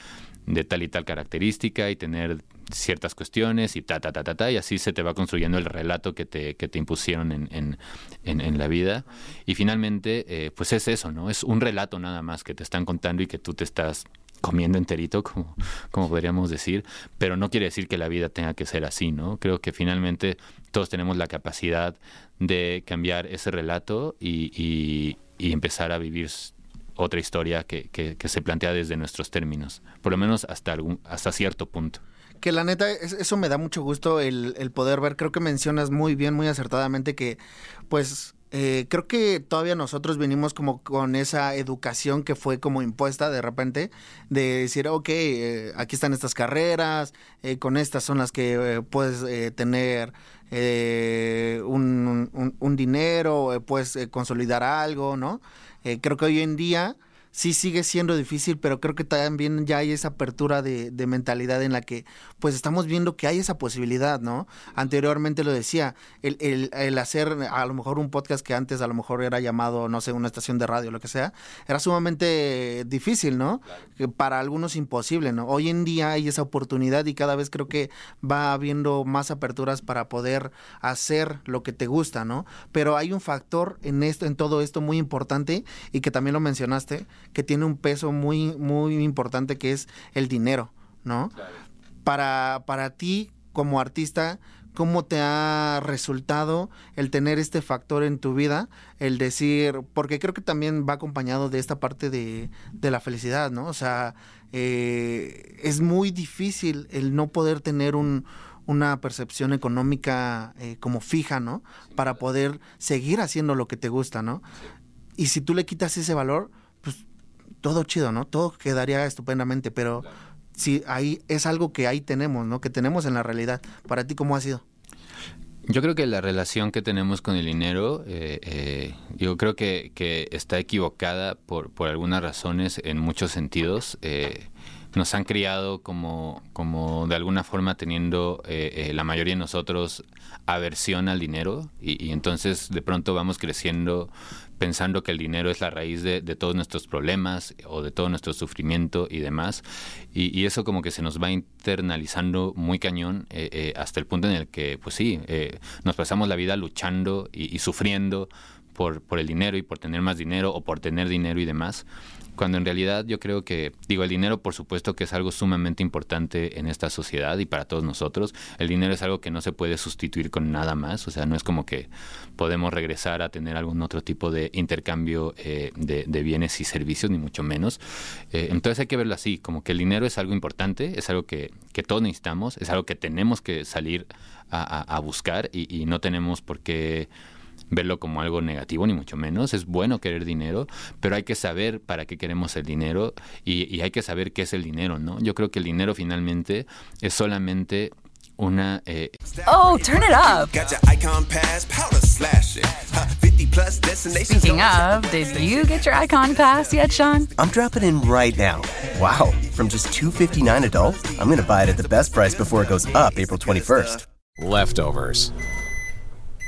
de tal y tal característica y tener ciertas cuestiones y ta, ta, ta, ta, ta, y así se te va construyendo el relato que te, que te impusieron en, en, en, en la vida. Y finalmente, eh, pues es eso, ¿no? Es un relato nada más que te están contando y que tú te estás comiendo enterito, como, como podríamos decir, pero no quiere decir que la vida tenga que ser así, ¿no? Creo que finalmente todos tenemos la capacidad de cambiar ese relato y, y, empezar a vivir otra historia que, que, que, se plantea desde nuestros términos, por lo menos hasta, algún, hasta cierto punto. Que la neta, es, eso me da mucho gusto el, el, poder ver, creo que mencionas muy bien, muy acertadamente que pues eh, creo que todavía nosotros venimos como con esa educación que fue como impuesta de repente, de decir, ok, eh, aquí están estas carreras, eh, con estas son las que eh, puedes tener un, un, dinero, puedes consolidar algo, ¿no? Creo que hoy en día sí sigue siendo difícil, pero creo que también ya hay esa apertura de, de, mentalidad en la que pues estamos viendo que hay esa posibilidad, ¿no? Anteriormente lo decía, el, el, el, hacer a lo mejor un podcast que antes a lo mejor era llamado, no sé, una estación de radio, lo que sea, era sumamente difícil, ¿no? Claro. Para algunos imposible, ¿no? Hoy en día hay esa oportunidad y cada vez creo que va habiendo más aperturas para poder hacer lo que te gusta, ¿no? Pero hay un factor en esto, en todo esto muy importante y que también lo mencionaste, que tiene un peso muy, muy importante que es el dinero, ¿no? Claro. Para, para ti, como artista, ¿cómo te ha resultado el tener este factor en tu vida? El decir, porque creo que también va acompañado de esta parte de, de la felicidad, ¿no? O sea, eh, es muy difícil el no poder tener un, una percepción económica eh, como fija, ¿no? Para poder seguir haciendo lo que te gusta, ¿no? Y si tú le quitas ese valor, pues todo chido, ¿no? Todo quedaría estupendamente, pero claro. sí, ahí es algo que ahí tenemos, ¿no? Que tenemos en la realidad. Para ti, ¿cómo ha sido? Yo creo que la relación que tenemos con el dinero, eh, eh, yo creo que, que, está equivocada por, por algunas razones en muchos sentidos. Eh, nos han criado como, como de alguna forma teniendo eh, eh, la mayoría de nosotros aversión al dinero y, y, entonces de pronto vamos creciendo pensando que el dinero es la raíz de, todos nuestros problemas o de todo nuestro sufrimiento y demás. Y, y eso como que se nos va internalizando muy cañón eh, hasta el punto en el que pues sí eh, nos pasamos la vida luchando y, y sufriendo por, por, el dinero y por tener más dinero o por tener dinero y demás cuando en realidad yo creo que, digo, el dinero por supuesto que es algo sumamente importante en esta sociedad y para todos nosotros. El dinero es algo que no se puede sustituir con nada más, o sea, no es como que podemos regresar a tener algún otro tipo de intercambio eh, de, bienes y servicios, ni mucho menos. Eh, entonces hay que verlo así, como que el dinero es algo importante, es algo que, que todos necesitamos, es algo que tenemos que salir a, buscar y, y no tenemos por qué verlo como algo negativo, ni mucho menos. Es bueno querer dinero, pero hay que saber para qué queremos el dinero y, hay que saber qué es el dinero, ¿no? Yo creo que el dinero finalmente es solamente una. Eh... Oh, turn it up. Speaking of, did you get your icon pass yet, Sean? I'm dropping in right now. Wow, from just 259 adult, I'm to buy it at the best price before it goes up April 21st. Leftovers.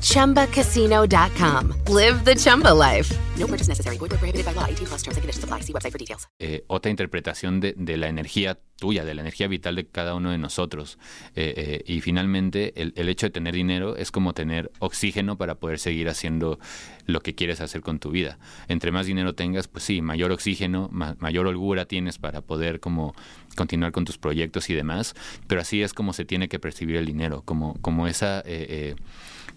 ChumbaCasino.com. Live the Chumba life. No purchase necessary. Void prohibited by law. 18 plus terms and conditions apply. See website for details. Eh, otra interpretación de, la energía tuya, de la energía vital de cada uno de nosotros. Eh, eh, y finalmente, el, hecho de tener dinero es como tener oxígeno para poder seguir haciendo lo que quieres hacer con tu vida. Entre más dinero tengas, pues sí, mayor oxígeno, ma mayor holgura tienes para poder como continuar con tus proyectos y demás. Pero así es como se tiene que percibir el dinero, como, como esa...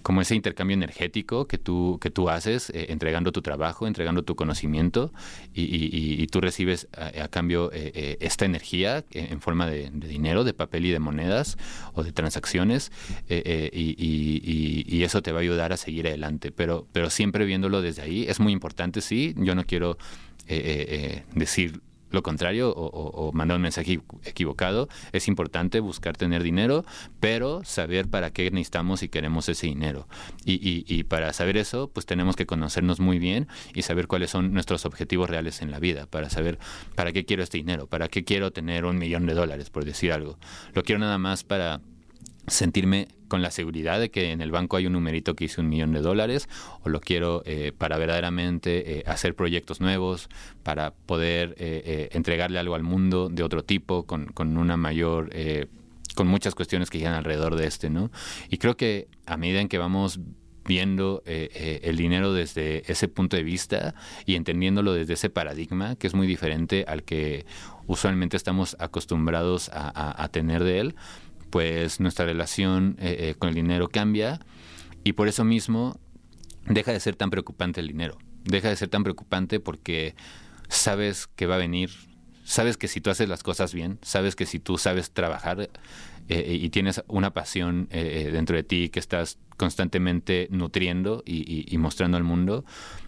Eh, eh como ese intercambio energético que tú, que tú haces, eh, entregando tu trabajo, entregando tu conocimiento, y, tú recibes a, cambio eh, eh, esta energía en forma de, dinero, de papel y de monedas o de transacciones, y, eso te va a ayudar a seguir adelante. Pero, pero siempre viéndolo desde ahí, es muy importante, sí, yo no quiero decir lo contrario o, mandar un mensaje equivocado. Es importante buscar tener dinero, pero saber para qué necesitamos y queremos ese dinero. Y, para saber eso, pues tenemos que conocernos muy bien y saber cuáles son nuestros objetivos reales en la vida, para saber para qué quiero este dinero, para qué quiero tener un millón de dólares, por decir algo. Lo quiero nada más para sentirme con la seguridad de que en el banco hay un numerito que hice un millón de dólares o lo quiero eh, para verdaderamente eh, hacer proyectos nuevos, para poder eh, entregarle algo al mundo de otro tipo, con, con una mayor, con muchas cuestiones que giran alrededor de este, ¿no? Y creo que a medida en que vamos viendo el dinero desde ese punto de vista y entendiéndolo desde ese paradigma que es muy diferente al que usualmente estamos acostumbrados a tener de él, pues nuestra relación eh, eh, con el dinero cambia y por eso mismo deja de ser tan preocupante el dinero. Deja de ser tan preocupante porque sabes que va a venir, sabes que si tú haces las cosas bien, sabes que si tú sabes trabajar eh, y tienes una pasión dentro de ti que estás constantemente nutriendo y, mostrando al mundo,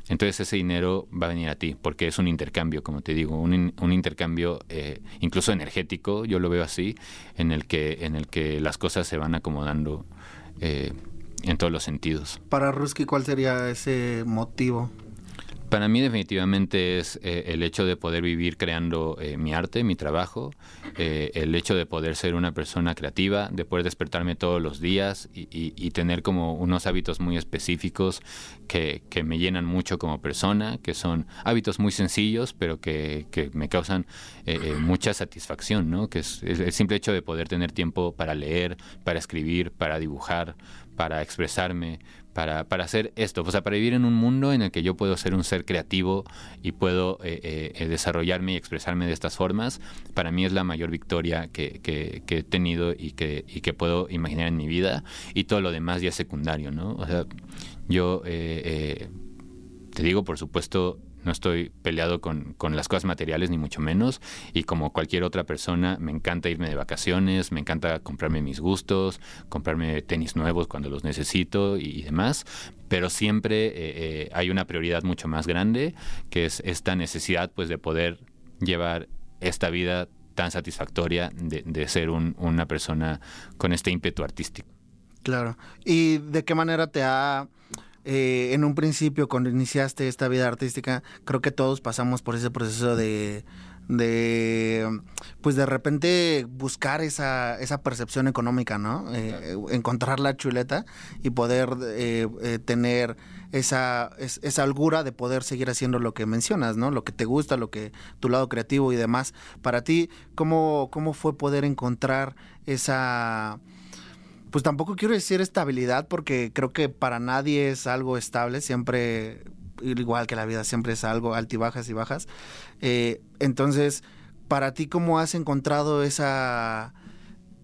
entonces ese dinero va a venir a ti, porque es un intercambio, como te digo, un, un intercambio eh, incluso energético, yo lo veo así, en el que, en el que las cosas se van acomodando eh, en todos los sentidos. Para Ruski, ¿cuál sería ese motivo? Para mí definitivamente es eh, el hecho de poder vivir creando eh, mi arte, mi trabajo, eh, el hecho de poder ser una persona creativa, de poder despertarme todos los días y, tener como unos hábitos muy específicos que, me llenan mucho como persona, que son hábitos muy sencillos, pero que, me causan mucha satisfacción, ¿no? Que es el simple hecho de poder tener tiempo para leer, para escribir, para dibujar, para expresarme, para, para hacer esto, o sea, para vivir en un mundo en el que yo puedo ser un ser creativo y puedo eh, eh, eh, desarrollarme y expresarme de estas formas, para mí es la mayor victoria que, que, he tenido y que, y que puedo imaginar en mi vida y todo lo demás ya es secundario, ¿no? O sea, yo te digo, por supuesto, no estoy peleado con, con, las cosas materiales, ni mucho menos. Y como cualquier otra persona, me encanta irme de vacaciones, me encanta comprarme mis gustos, comprarme tenis nuevos cuando los necesito y, demás. Pero siempre eh, eh, hay una prioridad mucho más grande, que es esta necesidad pues, de poder llevar esta vida tan satisfactoria de, de ser un, una persona con este ímpetu artístico. Claro. ¿Y de qué manera te ha eh, en un principio, cuando iniciaste esta vida artística, creo que todos pasamos por ese proceso de, de pues de repente buscar esa, esa percepción económica, ¿no? Eh, encontrar la chuleta y poder eh, eh, tener esa, esa holgura de poder seguir haciendo lo que mencionas, ¿no? Lo que te gusta, lo que tu lado creativo y demás. Para ti, ¿cómo, cómo fue poder encontrar esa pues tampoco quiero decir estabilidad porque creo que para nadie es algo estable, siempre igual que la vida siempre es algo altibajas y bajas. Eh, entonces, para ti, ¿cómo has encontrado esa,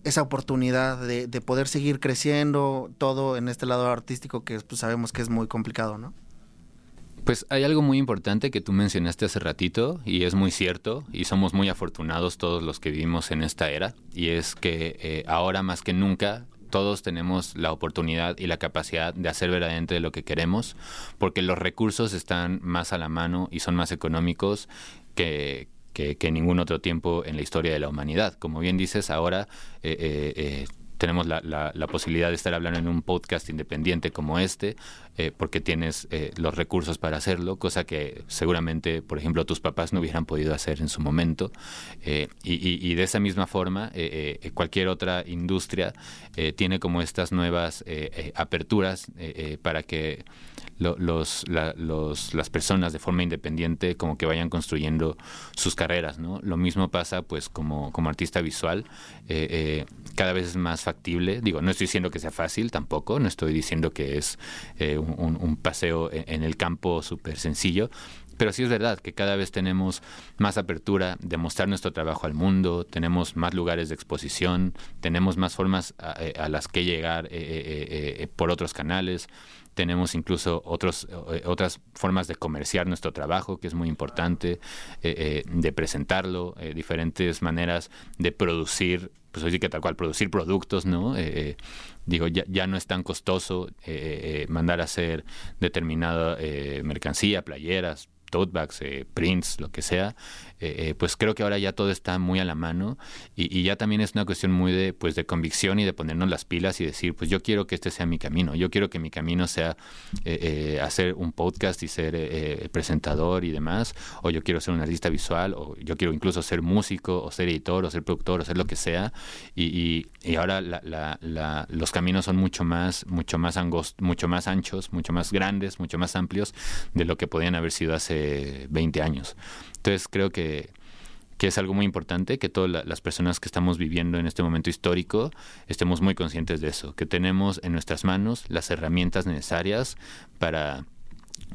esa oportunidad de, poder seguir creciendo todo en este lado artístico que pues, sabemos que es muy complicado, ¿no? Pues hay algo muy importante que tú mencionaste hace ratito y es muy cierto y somos muy afortunados todos los que vivimos en esta era y es que eh, ahora más que nunca todos tenemos la oportunidad y la capacidad de hacer verdaderamente lo que queremos, porque los recursos están más a la mano y son más económicos que, que, ningún otro tiempo en la historia de la humanidad. Como bien dices, ahora eh, eh, eh, tenemos la, la, posibilidad de estar hablando en un podcast independiente como este, eh, porque tienes eh, los recursos para hacerlo, cosa que seguramente, por ejemplo, tus papás no hubieran podido hacer en su momento. Eh, y, de esa misma forma, cualquier otra industria tiene como estas nuevas aperturas para que los, los, las personas de forma independiente como que vayan construyendo sus carreras, ¿no? Lo mismo pasa pues como, como artista visual, eh, eh, cada vez es más factible, digo, no estoy diciendo que sea fácil tampoco, no estoy diciendo que es eh, un, paseo en el campo súper sencillo, pero sí es verdad que cada vez tenemos más apertura de mostrar nuestro trabajo al mundo, tenemos más lugares de exposición, tenemos más formas a, a las que llegar eh, eh, por otros canales tenemos incluso otros, eh, otras formas de comerciar nuestro trabajo, que es muy importante, eh, eh, de presentarlo, diferentes maneras de producir, pues hoy sí que tal cual, producir productos, ¿no? digo, ya, ya, no es tan costoso mandar a hacer determinada mercancía, playeras, tote bags, prints, lo que sea, eh, eh, pues creo que ahora ya todo está muy a la mano y, ya también es una cuestión muy de, pues de convicción y de ponernos las pilas y decir, pues yo quiero que este sea mi camino, yo quiero que mi camino sea eh, hacer un podcast y ser presentador y demás, o yo quiero ser un artista visual, o yo quiero incluso ser músico, o ser editor, o ser productor, o ser lo que sea, y, y, ahora la, los caminos son mucho más, mucho más angostos, mucho más anchos, mucho más grandes, mucho más amplios de lo que podían haber sido hace 20 años. Entonces creo que, es algo muy importante que todas las personas que estamos viviendo en este momento histórico estemos muy conscientes de eso, que tenemos en nuestras manos las herramientas necesarias para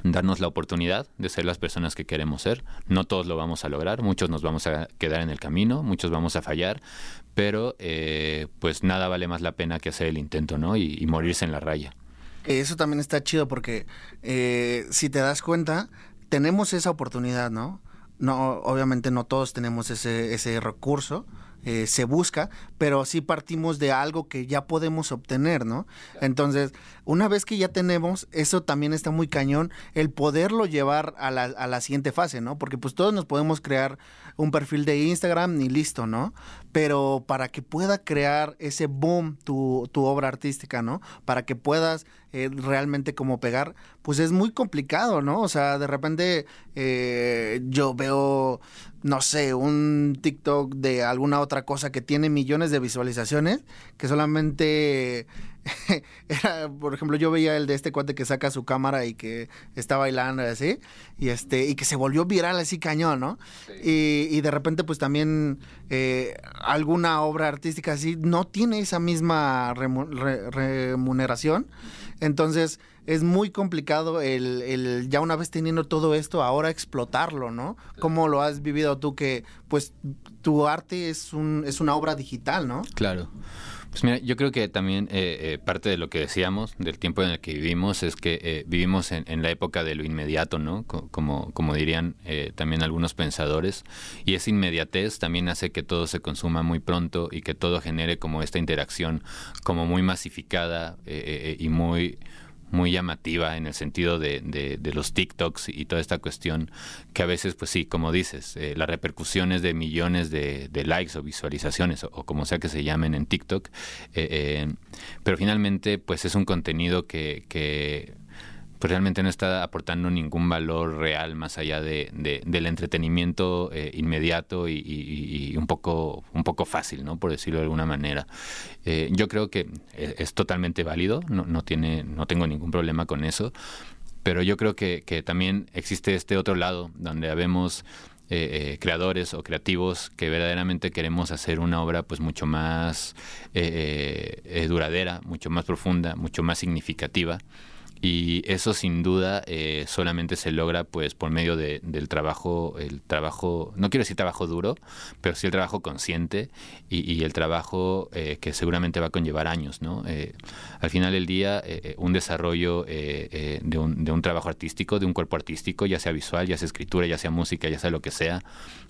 darnos la oportunidad de ser las personas que queremos ser. No todos lo vamos a lograr, muchos nos vamos a quedar en el camino, muchos vamos a fallar, pero eh, pues nada vale más la pena que hacer el intento, ¿no? Y, morirse en la raya. Eso también está chido porque eh, si te das cuenta, tenemos esa oportunidad, ¿no? No, obviamente no todos tenemos ese, ese recurso, eh, se busca, pero sí partimos de algo que ya podemos obtener, ¿no? Entonces, una vez que ya tenemos, eso también está muy cañón, el poderlo llevar a la, a la siguiente fase, ¿no? Porque pues todos nos podemos crear un perfil de Instagram y listo, ¿no? Pero para que pueda crear ese boom tu, tu obra artística, ¿no? Para que puedas eh, realmente como pegar, pues es muy complicado, ¿no? O sea, de repente eh, yo veo, no sé, un TikTok de alguna otra cosa que tiene millones de visualizaciones, que solamente era, por ejemplo, yo veía el de este cuate que saca su cámara y que está bailando y así, y este, y que se volvió viral así cañón, ¿no? Y, y, de repente, pues también eh, alguna obra artística así no tiene esa misma remuneración. Entonces, es muy complicado el, el, ya una vez teniendo todo esto, ahora explotarlo, ¿no? ¿Cómo lo has vivido tú que, pues, tu arte es, un, es una obra digital, ¿no? Claro. Pues mira, yo creo que también eh, eh, parte de lo que decíamos del tiempo en el que vivimos es que eh, vivimos en, la época de lo inmediato, ¿no? como, como dirían también algunos pensadores. Y esa inmediatez también hace que todo se consuma muy pronto y que todo genere como esta interacción como muy masificada y muy muy llamativa en el sentido de, de, los TikToks y toda esta cuestión que a veces, pues sí, como dices, eh, las repercusiones de millones de, likes o visualizaciones o, como sea que se llamen en TikTok, eh, eh, pero finalmente pues es un contenido que, que pues realmente no está aportando ningún valor real más allá de, del entretenimiento eh, inmediato y, un poco un poco fácil, ¿no? Por decirlo de alguna manera. Eh, yo creo que es, totalmente válido, no, no, tiene, no tengo ningún problema con eso, pero yo creo que, también existe este otro lado donde habemos eh, eh, creadores o creativos que verdaderamente queremos hacer una obra pues mucho más eh, duradera, mucho más profunda, mucho más significativa y eso sin duda eh, solamente se logra pues por medio de, del trabajo el trabajo no quiero decir trabajo duro pero sí el trabajo consciente y, el trabajo eh, que seguramente va a conllevar años no eh, al final del día un desarrollo de un, de, un, trabajo artístico de un cuerpo artístico ya sea visual ya sea escritura ya sea música ya sea lo que sea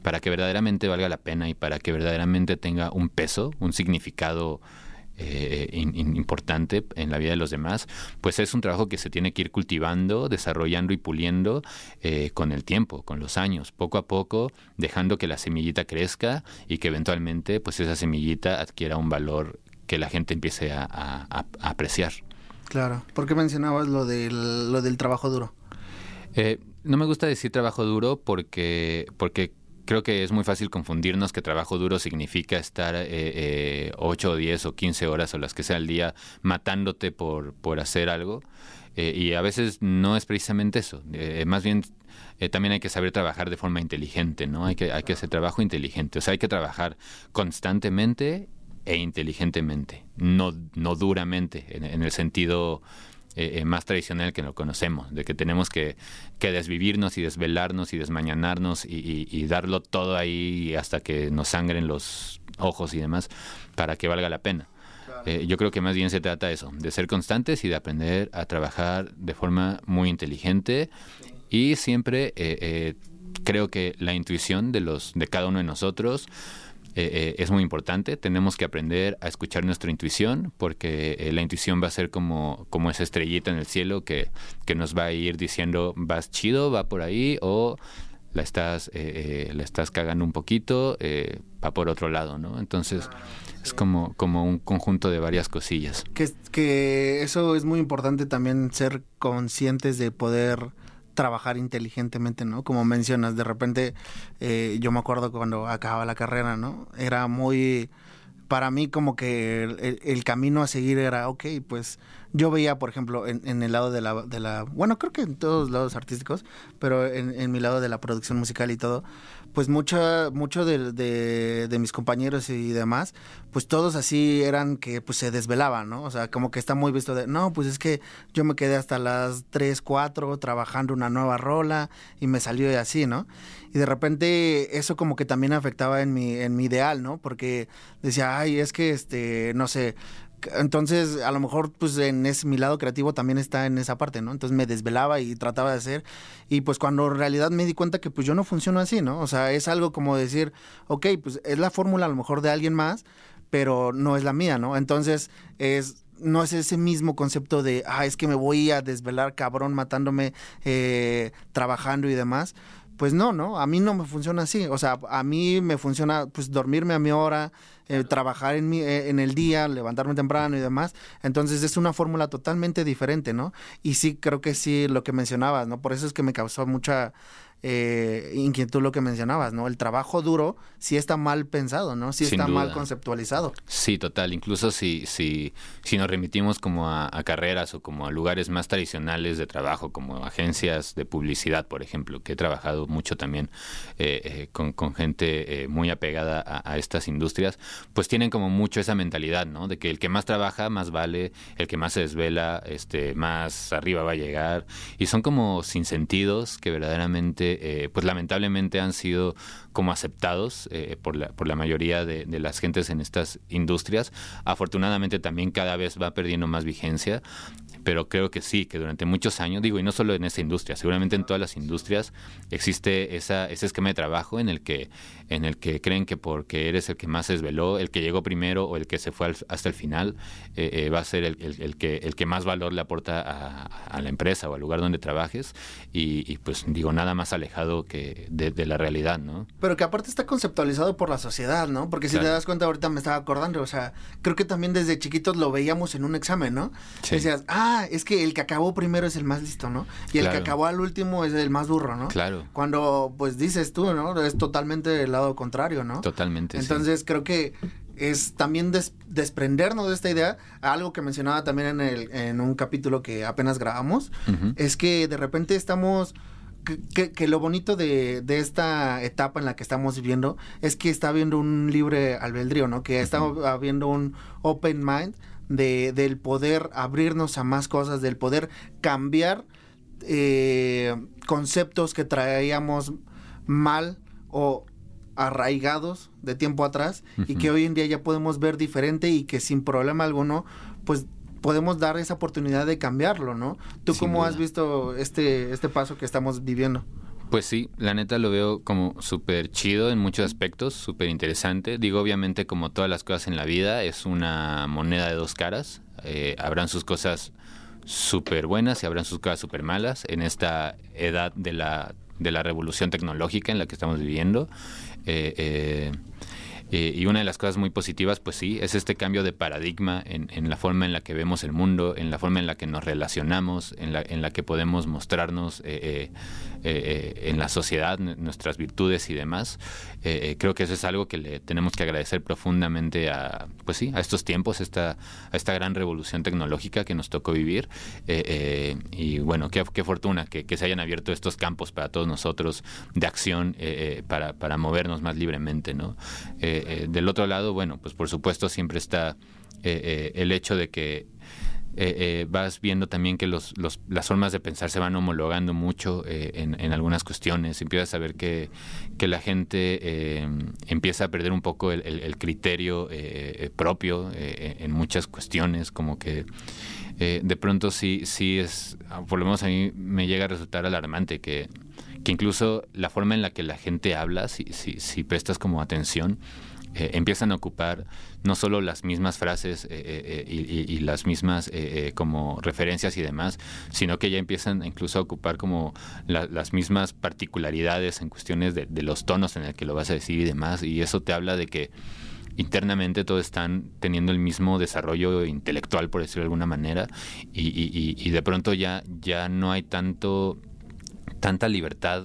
para que verdaderamente valga la pena y para que verdaderamente tenga un peso un significado eh, importante en la vida de los demás, pues es un trabajo que se tiene que ir cultivando, desarrollando y puliendo eh, con el tiempo, con los años, poco a poco, dejando que la semillita crezca y que eventualmente pues esa semillita adquiera un valor que la gente empiece a, apreciar. Claro, ¿por qué mencionabas lo del, lo del trabajo duro? Eh, no me gusta decir trabajo duro porque, porque creo que es muy fácil confundirnos que trabajo duro significa estar eh, eh, 8 o 10 o 15 horas o las que sea al día matándote por, por hacer algo. Eh, y a veces no es precisamente eso. Eh, más bien también hay que saber trabajar de forma inteligente, ¿no? Hay que, hay que hacer trabajo inteligente. O sea, hay que trabajar constantemente e inteligentemente, no, no duramente, en el sentido eh, eh, más tradicional que lo conocemos, de que tenemos que, que desvivirnos y desvelarnos y desmañanarnos y, darlo todo ahí hasta que nos sangren los ojos y demás para que valga la pena. Eh, yo creo que más bien se trata de eso, de ser constantes y de aprender a trabajar de forma muy inteligente y siempre creo que la intuición de los de cada uno de nosotros eh, eh, es muy importante. Tenemos que aprender a escuchar nuestra intuición porque eh, la intuición va a ser como, como esa estrellita en el cielo que, que nos va a ir diciendo vas chido, va por ahí o la estás, la estás cagando un poquito, va por otro lado, ¿no? Entonces es como, como un conjunto de varias cosillas. Que, que eso es muy importante también ser conscientes de poder trabajar inteligentemente, ¿no? Como mencionas, de repente eh, yo me acuerdo cuando acababa la carrera, ¿no? Era muy, para mí como que el, camino a seguir era, ok, pues yo veía, por ejemplo, en, el lado de la, de la, bueno, creo que en todos los lados artísticos, pero en, mi lado de la producción musical y todo, pues mucho, mucho de, mis compañeros y demás, pues todos así eran que pues se desvelaban, ¿no? O sea, como que está muy visto de, no, pues es que yo me quedé hasta las 3, 4 trabajando una nueva rola y me salió así, ¿no? Y de repente eso como que también afectaba en mi, en mi ideal, ¿no? Porque decía, ay, es que, este, no sé, entonces, a lo mejor, pues en ese, mi lado creativo también está en esa parte, ¿no? Entonces me desvelaba y trataba de hacer. Y pues cuando en realidad me di cuenta que pues yo no funciono así, ¿no? O sea, es algo como decir, ok, pues es la fórmula a lo mejor de alguien más, pero no es la mía, ¿no? Entonces, es no es ese mismo concepto de, ah, es que me voy a desvelar cabrón matándome, eh, trabajando y demás. Pues no, ¿no? A mí no me funciona así. O sea, a mí me funciona pues dormirme a mi hora, eh, trabajar en, mi, eh, en el día, levantarme temprano y demás. Entonces es una fórmula totalmente diferente, ¿no? Y sí, creo que sí, lo que mencionabas, ¿no? Por eso es que me causó mucha eh, inquietud lo que mencionabas, ¿no? El trabajo duro sí está mal pensado, ¿no? Sí está mal conceptualizado. Sí, total. Incluso si, si, si nos remitimos como a, carreras o como a lugares más tradicionales de trabajo, como agencias de publicidad, por ejemplo, que he trabajado mucho también eh, eh, con, gente eh, muy apegada a, estas industrias, pues tienen como mucho esa mentalidad, ¿no? De que el que más trabaja, más vale, el que más se desvela, este, más arriba va a llegar. Y son como sin sentidos que verdaderamente eh, pues lamentablemente han sido como aceptados eh, por, la, por la mayoría de, de, las gentes en estas industrias. Afortunadamente también cada vez va perdiendo más vigencia pero creo que sí, que durante muchos años, digo, y no solo en esta industria, seguramente en todas las industrias existe esa, ese esquema de trabajo en el que en el que creen que porque eres el que más se desveló, el que llegó primero o el que se fue hasta el final, eh, eh, va a ser el, el, que, el que más valor le aporta a, la empresa o al lugar donde trabajes y, pues digo, nada más alejado que de, la realidad, ¿no? Pero que aparte está conceptualizado por la sociedad, ¿no? Porque si te das cuenta, ahorita me estaba acordando, o sea, creo que también desde chiquitos lo veíamos en un examen, ¿no? Decías, ah, ah, es que el que acabó primero es el más listo, ¿no? Y el que acabó al último es el más burro, ¿no? Claro. Cuando, pues dices tú, ¿no? Es totalmente el lado contrario, ¿no? Totalmente. Entonces creo que es también desprendernos de esta idea, algo que mencionaba también en, el, en un capítulo que apenas grabamos, es que de repente estamos... Que, lo bonito de, de, esta etapa en la que estamos viviendo es que está habiendo un libre albedrío, ¿no? Que está habiendo un open mind de, del poder abrirnos a más cosas, del poder cambiar eh, conceptos que traíamos mal o arraigados de tiempo atrás y que hoy en día ya podemos ver diferente y que sin problema alguno pues podemos dar esa oportunidad de cambiarlo, ¿no? ¿Tú cómo has visto este, este paso que estamos viviendo? Pues sí, la neta lo veo como súper chido en muchos aspectos, súper interesante. Digo, obviamente como todas las cosas en la vida, es una moneda de dos caras. Eh, habrán sus cosas súper buenas y habrán sus cosas súper malas en esta edad de la, de la revolución tecnológica en la que estamos viviendo. Eh, eh, eh, y una de las cosas muy positivas, pues sí, es este cambio de paradigma en, la forma en la que vemos el mundo, en la forma en la que nos relacionamos, en la, en la que podemos mostrarnos eh, eh, en la sociedad nuestras virtudes y demás. creo que eso es algo que le tenemos que agradecer profundamente a, pues sí, a estos tiempos, esta, a esta gran revolución tecnológica que nos tocó vivir. y bueno, qué, qué fortuna que, que, se hayan abierto estos campos para todos nosotros de acción para, para movernos más libremente, ¿no? Eh, del otro lado, bueno, pues por supuesto siempre está eh, eh, el hecho de que vas viendo también que los, las formas de pensar se van homologando mucho en, algunas cuestiones. Empiezas a ver que, la gente empieza a perder un poco el, criterio propio en muchas cuestiones, como que de pronto sí, sí es, por lo menos a mí me llega a resultar alarmante que, que incluso la forma en la que la gente habla, si, si, si prestas como atención, eh, empiezan a ocupar no solo las mismas frases eh, eh, y, las mismas como referencias y demás, sino que ya empiezan incluso a ocupar como las mismas particularidades en cuestiones de, los tonos en el que lo vas a decir y demás, y eso te habla de que internamente todos están teniendo el mismo desarrollo intelectual, por decirlo de alguna manera, y, de pronto ya, ya no hay tanto tanta libertad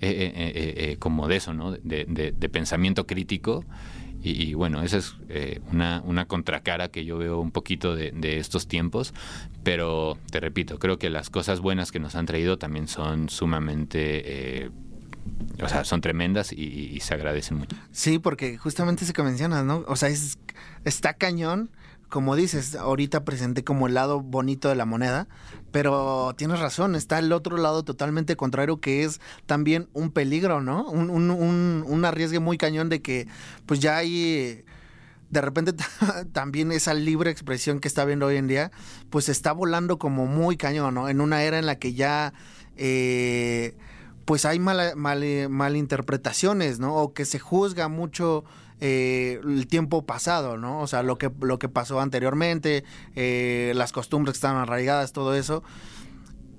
eh, eh, eh, como de eso, ¿no? De, pensamiento crítico. Y, bueno, esa es una, una, contracara que yo veo un poquito de, estos tiempos, pero te repito, creo que las cosas buenas que nos han traído también son sumamente... o sea, son tremendas y, se agradecen mucho. Sí, porque justamente eso que mencionas, ¿no? O sea, es, está cañón como dices, ahorita presenté como el lado bonito de la moneda, pero tienes razón, está el otro lado totalmente contrario que es también un peligro, ¿no? Un, un, un, un arriesgue muy cañón de que pues ya hay de repente también esa libre expresión que está viendo hoy en día, pues está volando como muy cañón, ¿no? En una era en la que ya... Eh, pues hay mal, mal, malinterpretaciones, ¿no? O que se juzga mucho eh, el tiempo pasado, ¿no? O sea, lo que, lo que pasó anteriormente, eh, las costumbres que estaban arraigadas, todo eso,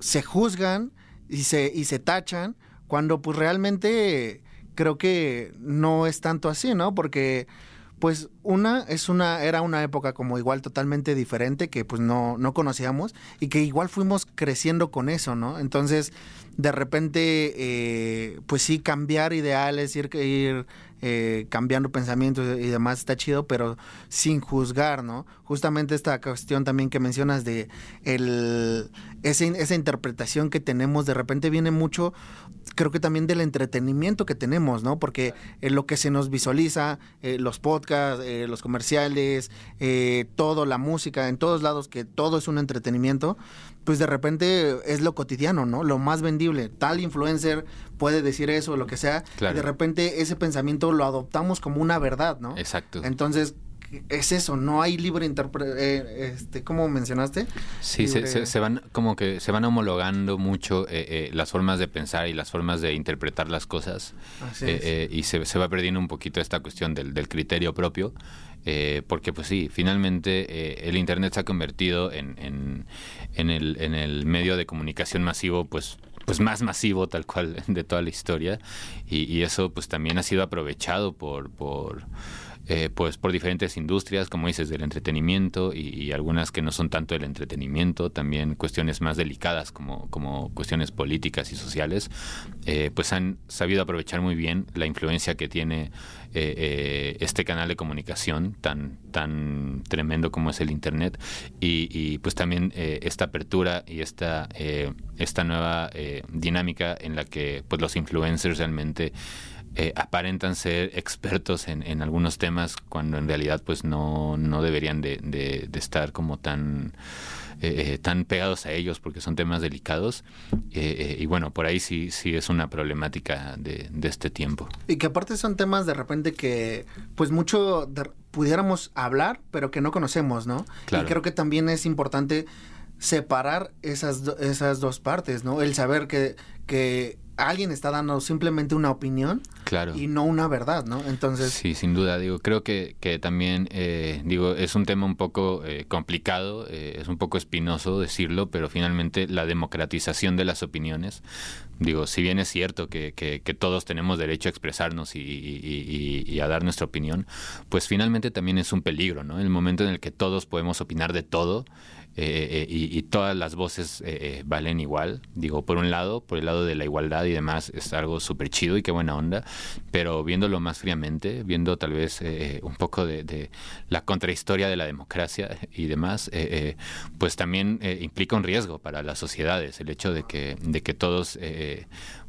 se juzgan y se, y se tachan cuando pues realmente creo que no es tanto así, ¿no? Porque pues una es una era una época como igual totalmente diferente que pues no no conocíamos y que igual fuimos creciendo con eso no entonces de repente eh, pues sí cambiar ideales ir ir eh, cambiando pensamientos y demás está chido, pero sin juzgar, ¿no? Justamente esta cuestión también que mencionas de el, esa interpretación que tenemos, de repente viene mucho, creo que también del entretenimiento que tenemos, ¿no? Porque en lo que se nos visualiza, eh, los podcasts, eh, los comerciales, todo, la música, en todos lados, que todo es un entretenimiento, pues de repente es lo cotidiano, ¿no? Lo más vendible. Tal influencer puede decir eso, o lo que sea, y de repente ese pensamiento lo adoptamos como una verdad, ¿no? Exacto. Entonces, es eso, no hay libre interpretación, eh, este, ¿cómo mencionaste? Sí, se, van como que se van homologando mucho eh, eh, las formas de pensar y las formas de interpretar las cosas y se, va perdiendo un poquito esta cuestión del, del criterio propio. Porque pues sí, finalmente el Internet se ha convertido en, en, en, el, en el medio de comunicación masivo pues pues más masivo tal cual de toda la historia. Y, y eso pues también ha sido aprovechado por, por eh, pues por diferentes industrias, como dices, del entretenimiento y, algunas que no son tanto del entretenimiento, también cuestiones más delicadas como, como cuestiones políticas y sociales, eh, pues han sabido aprovechar muy bien la influencia que tiene eh, este canal de comunicación tan, tan tremendo como es el Internet y, pues también esta apertura y esta, esta nueva dinámica en la que pues los influencers realmente eh, aparentan ser expertos en, en, algunos temas cuando en realidad pues no, no deberían de, de, estar como tan, eh, eh, tan pegados a ellos porque son temas delicados y bueno, por ahí sí, sí es una problemática de, de, este tiempo. Y que aparte son temas de repente que pues mucho pudiéramos hablar pero que no conocemos, ¿no? Y creo que también es importante separar esas, esas dos partes, ¿no? El saber que, que alguien está dando simplemente una opinión claro. y no una verdad, ¿no? Entonces... Sí, sin duda, digo, creo que, que también, eh, digo, es un tema un poco eh, complicado, eh, es un poco espinoso decirlo, pero finalmente la democratización de las opiniones, digo, si bien es cierto que, que, todos tenemos derecho a expresarnos y, y, a dar nuestra opinión, pues finalmente también es un peligro, ¿no? El momento en el que todos podemos opinar de todo, eh, eh, y, todas las voces eh, valen igual. Digo, por un lado, por el lado de la igualdad y demás, es algo súper chido y qué buena onda, pero viéndolo más fríamente, viendo tal vez un poco de, la contrahistoria de la democracia y demás, pues también implica un riesgo para las sociedades, el hecho de que, de que todos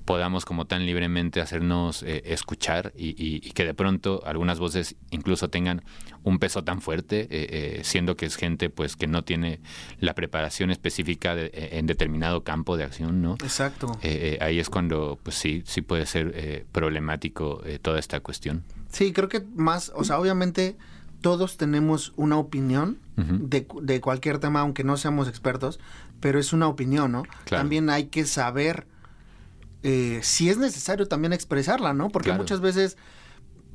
podamos como tan libremente hacernos eh, escuchar y, que de pronto algunas voces incluso tengan un peso tan fuerte, eh, eh, siendo que es gente pues que no tiene la preparación específica en determinado campo de acción, ¿no? Exacto. ahí es cuando pues sí, sí puede ser problemático toda esta cuestión. Sí, creo que más, o sea, obviamente todos tenemos una opinión de, de, cualquier tema, aunque no seamos expertos, pero es una opinión, ¿no? También hay que saber eh, si es necesario también expresarla, ¿no? Porque muchas veces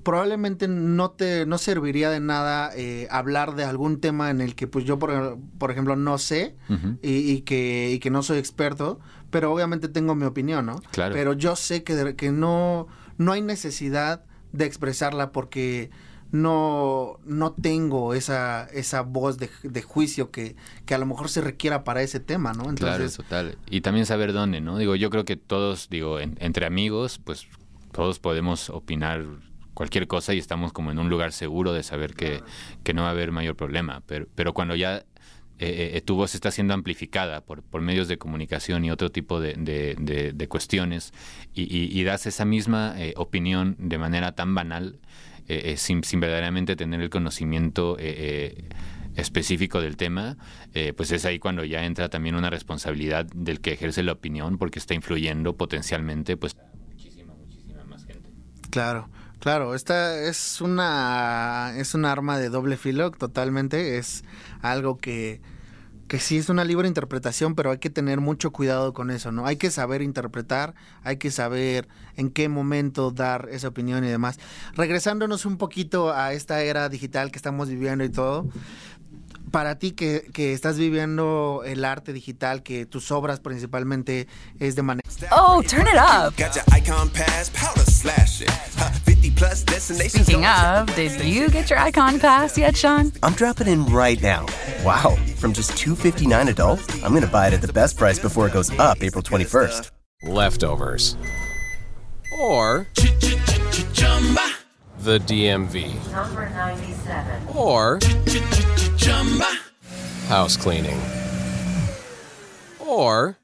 probablemente no te no serviría de nada eh, hablar de algún tema en el que pues yo por, por ejemplo no sé y, que, y que no soy experto pero obviamente tengo mi opinión no claro. pero yo sé que, que no no hay necesidad de expresarla porque no, no tengo esa, esa voz de, de juicio que, que, a lo mejor se requiera para ese tema, ¿no? Entonces, claro, total. Y también saber dónde, ¿no? Digo, yo creo que todos, digo, entre amigos, pues todos podemos opinar cualquier cosa y estamos como en un lugar seguro de saber que, que no va a haber mayor problema. Pero, pero cuando ya eh, eh, tu voz está siendo amplificada por, por medios de comunicación y otro tipo de, de, de, cuestiones y, y, das esa misma eh, opinión de manera tan banal, eh, eh, sin, sin, verdaderamente tener el conocimiento eh, específico del tema, pues es ahí cuando ya entra también una responsabilidad del que ejerce la opinión porque está influyendo potencialmente pues muchísima, muchísima más gente. Claro. Claro, esta es una es un arma de doble filo totalmente, es algo que que sí es una libre interpretación, pero hay que tener mucho cuidado con eso, ¿no? Hay que saber interpretar, hay que saber en qué momento dar esa opinión y demás. Regresándonos un poquito a esta era digital que estamos viviendo y todo, para ti que, que, estás viviendo el arte digital, que tus obras principalmente es de manera... Oh, turn it up. Speaking of, did you get your icon pass yet, Sean? I'm dropping in right now. Wow, from just 259 adult, I'm going to buy it at the best price before it goes up April 21st. Leftovers. Or the DMV. Number 97. Or house cleaning. Or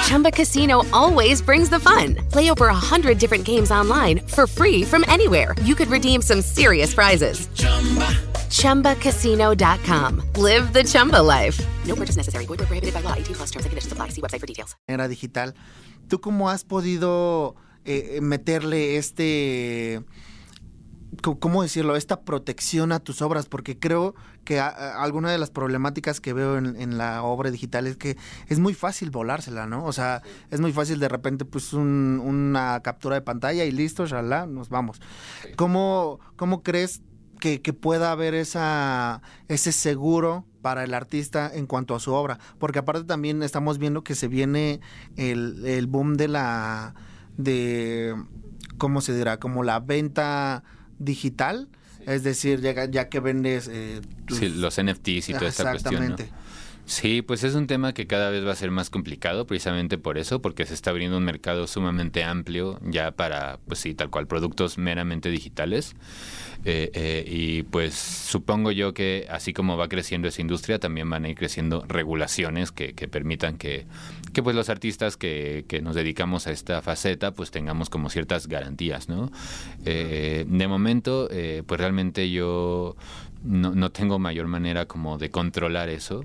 Chumba Casino always brings the fun. Play over a hundred different games online for free from anywhere. You could redeem some serious prizes. Chumba. ChumbaCasino.com. Live the Chumba life. No purchase necessary. Void prohibited by law. 18 plus terms and conditions apply. See website for details. Era digital. ¿Tú cómo has podido eh, meterle este ¿cómo decirlo? Esta protección a tus obras, porque creo que alguna de las problemáticas que veo en, la obra digital es que es muy fácil volársela, ¿no? O sea, es muy fácil de repente, pues, una captura de pantalla y listo, ya nos vamos. ¿Cómo, ¿Cómo crees que, pueda haber esa, ese seguro para el artista en cuanto a su obra? Porque aparte también estamos viendo que se viene el, el boom de la... de ¿cómo se dirá? Como la venta digital, es decir, ya, ya que vendes... Eh, los NFTs y toda esta cuestión. ¿no? Sí, pues es un tema que cada vez va a ser más complicado precisamente por eso, porque se está abriendo un mercado sumamente amplio ya para, pues sí, tal cual, productos meramente digitales. Eh, eh, y pues supongo yo que así como va creciendo esa industria, también van a ir creciendo regulaciones que, permitan que, que, pues los artistas que, nos dedicamos a esta faceta pues tengamos como ciertas garantías, ¿no? Eh, de momento, pues realmente yo no, no tengo mayor manera como de controlar eso.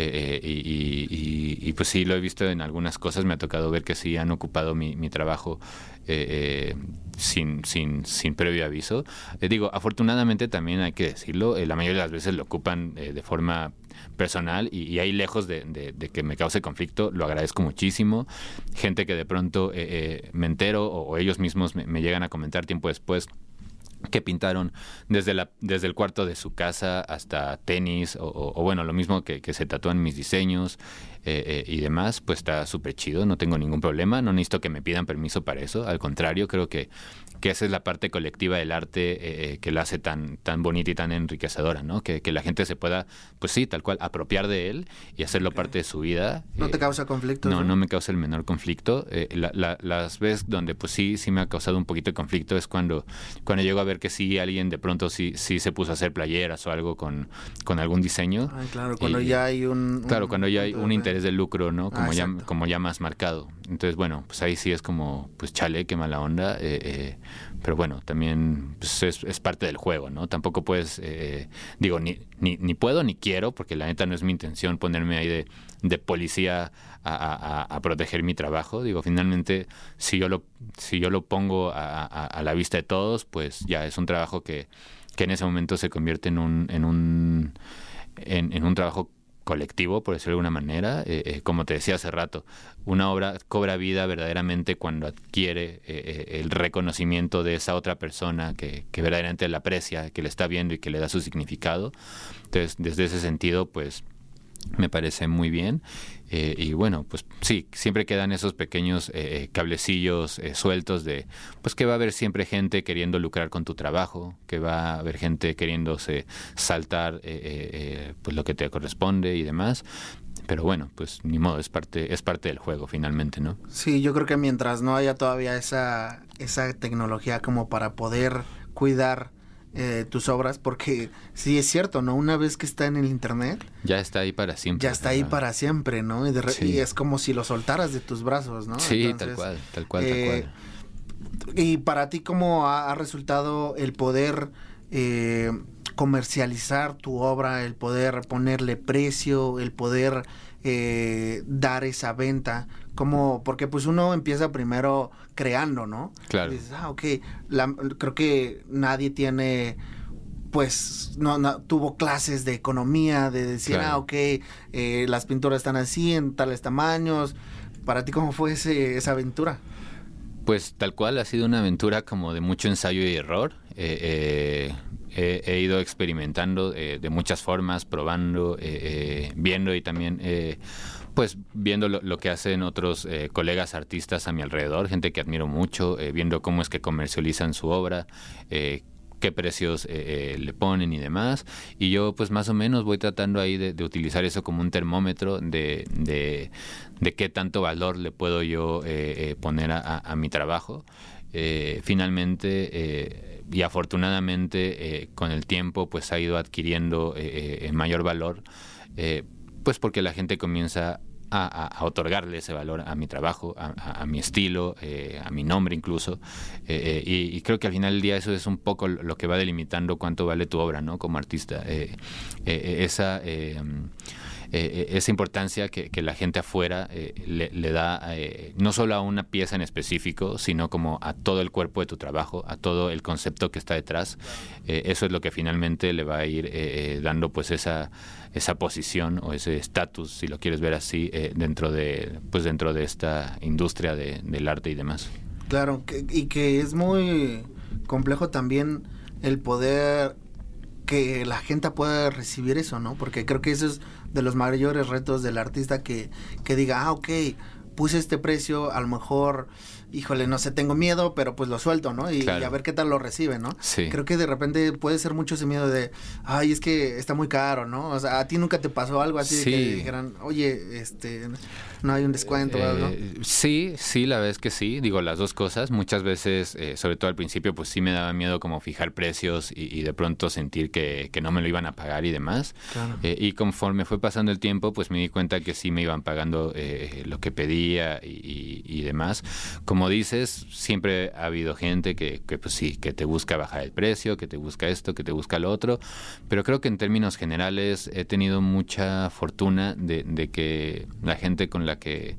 Eh, y, y, pues sí, lo he visto en algunas cosas, me ha tocado ver que sí han ocupado mi, mi trabajo eh, eh, sin, sin, sin previo aviso. digo, afortunadamente también hay que decirlo, la mayoría de las veces lo ocupan de forma personal y, ahí lejos de, que me cause conflicto, lo agradezco muchísimo. Gente que de pronto me entero o, ellos mismos me llegan a comentar tiempo después que pintaron desde, la, desde el cuarto de su casa hasta tenis o, bueno, lo mismo que, que se tatúan mis diseños, eh, eh, y demás, pues está súper chido, no tengo ningún problema, no necesito que me pidan permiso para eso, al contrario, creo que, que esa es la parte colectiva del arte eh, que la hace tan, tan bonita y tan enriquecedora, ¿no? Que, la gente se pueda, pues sí, tal cual, apropiar de él y hacerlo parte de su vida. ¿No te causa conflicto? No, no me causa el menor conflicto. las veces donde pues sí, sí me ha causado un poquito de conflicto es cuando, cuando llego a ver que sí, alguien de pronto sí, sí se puso a hacer playeras o algo con, con algún diseño. claro, cuando ya hay un... Claro, cuando ya hay un interés de lucro, ¿no? Como, ah, ya, como ya más marcado. Entonces, bueno, pues ahí sí es como, pues chale, qué mala onda. Eh, eh, pero bueno, también pues es, parte del juego, ¿no? Tampoco puedes, eh, digo, ni, ni, ni, puedo ni quiero, porque la neta no es mi intención ponerme ahí de, de policía a, a, proteger mi trabajo. Digo, finalmente, si yo lo, si yo lo pongo a, a, la vista de todos, pues ya es un trabajo que, que en ese momento se convierte en un, en un, en, en un trabajo colectivo, por decirlo de alguna manera. Eh, eh, como te decía hace rato, una obra cobra vida verdaderamente cuando adquiere eh, el reconocimiento de esa otra persona que, que, verdaderamente la aprecia, que le está viendo y que le da su significado. Entonces, desde ese sentido, pues me parece muy bien. Eh, y bueno, pues sí, siempre quedan esos pequeños eh, eh, cablecillos sueltos de, pues que va a haber siempre gente queriendo lucrar con tu trabajo, que va a haber gente queriéndose saltar pues lo que te corresponde y demás. Pero bueno, pues ni modo, es parte, es parte del juego finalmente, ¿no? Sí, yo creo que mientras no haya todavía esa, esa tecnología como para poder cuidar eh, tus obras, porque sí es cierto, ¿no? Una vez que está en el internet. Ya está ahí para siempre. Ya está ahí para siempre, ¿no? Y, es como si lo soltaras de tus brazos, ¿no? Sí, tal cual, tal cual, tal eh, cual. Y para ti, ¿cómo ha, resultado el poder eh, comercializar tu obra, el poder ponerle precio, el poder dar esa venta? Como porque pues uno empieza primero creando, ¿no? Claro. dices, ah, ok, creo que nadie tiene pues no, tuvo clases de economía, de decir, ah, ok, eh, las pinturas están así, en tales tamaños. ¿Para ti cómo fue ese, esa aventura? Pues tal cual, ha sido una aventura como de mucho ensayo y error. Eh, eh, he ido experimentando de muchas formas, probando, viendo y también pues viendo lo, que hacen otros eh, colegas artistas a mi alrededor, gente que admiro mucho, eh, viendo cómo es que comercializan su obra, eh, qué precios le ponen y demás. Y yo pues más o menos voy tratando ahí de, utilizar eso como un termómetro de, de, qué tanto valor le puedo yo poner a, mi trabajo. finalmente y afortunadamente con el tiempo pues ha ido adquiriendo mayor valor pues porque la gente comienza a, otorgarle ese valor a mi trabajo, a, mi estilo, eh, a mi nombre incluso. Eh, eh, y, creo que al final del día eso es un poco lo que va delimitando cuánto vale tu obra, ¿no? Como artista. esa esa importancia que, la gente afuera le, da no solo a una pieza en específico, sino como a todo el cuerpo de tu trabajo, a todo el concepto que está detrás. eso es lo que finalmente le va a ir dando pues esa esa posición o ese estatus, si lo quieres ver así, eh, dentro de pues dentro de esta industria de, del arte y demás. Claro, y que es muy complejo también el poder que la gente pueda recibir eso, ¿no? Porque creo que eso es de los mayores retos del artista que, que diga, ah, ok, puse este precio, a lo mejor híjole, no sé, tengo miedo, pero pues lo suelto, ¿no? Y, a ver qué tal lo recibe, ¿no? Sí. Creo que de repente puede ser mucho ese miedo de, ay, es que está muy caro, ¿no? O sea, a ti nunca te pasó algo así que dijeran, oye, este, no hay un descuento, ¿no? Eh, sí, sí, la verdad es que sí, digo las dos cosas. Muchas veces, eh, sobre todo al principio, pues sí me daba miedo como fijar precios y, de pronto sentir que, que, no me lo iban a pagar y demás. Eh, y conforme fue pasando el tiempo, pues me di cuenta que sí me iban pagando lo que pedía y, y, demás. Como dices, siempre ha habido gente que, que, pues sí, que te busca bajar el precio, que te busca esto, que te busca lo otro. Pero creo que en términos generales he tenido mucha fortuna de, de que la gente con la que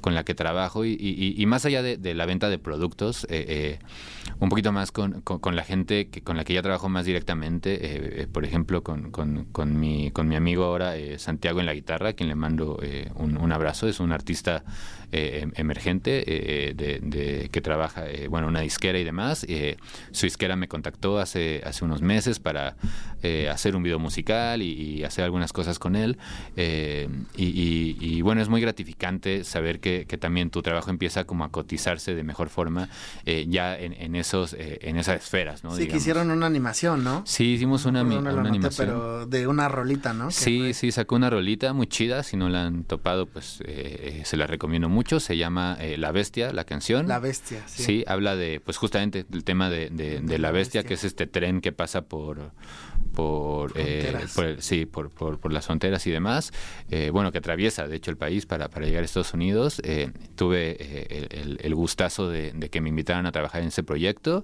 con la que trabajo y, y, más allá de, la venta de productos, eh, eh, un poquito más con, con, la gente que, con la que ya trabajo más directamente, eh, por ejemplo, con, con, mi, con mi amigo ahora, Santiago en la guitarra, quien le mando un, un, abrazo, es un artista em, emergente de, que trabaja, bueno, una disquera y demás. su disquera me contactó hace, hace unos meses para hacer un video musical y, hacer algunas cosas con él. y, y bueno, es muy gratificante saber que que, también tu trabajo empieza como a cotizarse de mejor forma eh, ya en, esos eh, en esas esferas, ¿no? Sí, que hicieron una animación, ¿no? Sí, hicimos una, una, animación. pero de una rolita, ¿no? Sí, sí, sacó una rolita muy chida. Si no la han topado, pues eh, se la recomiendo mucho. Se llama La Bestia, la canción. La Bestia, sí. Sí, habla de, pues justamente del tema de, de, la, bestia, que es este tren que pasa por por, sí, por, por, las fronteras y demás, bueno, que atraviesa de hecho el país para, para llegar a Estados Unidos eh, tuve eh, el, gustazo de, que me invitaran a trabajar en ese proyecto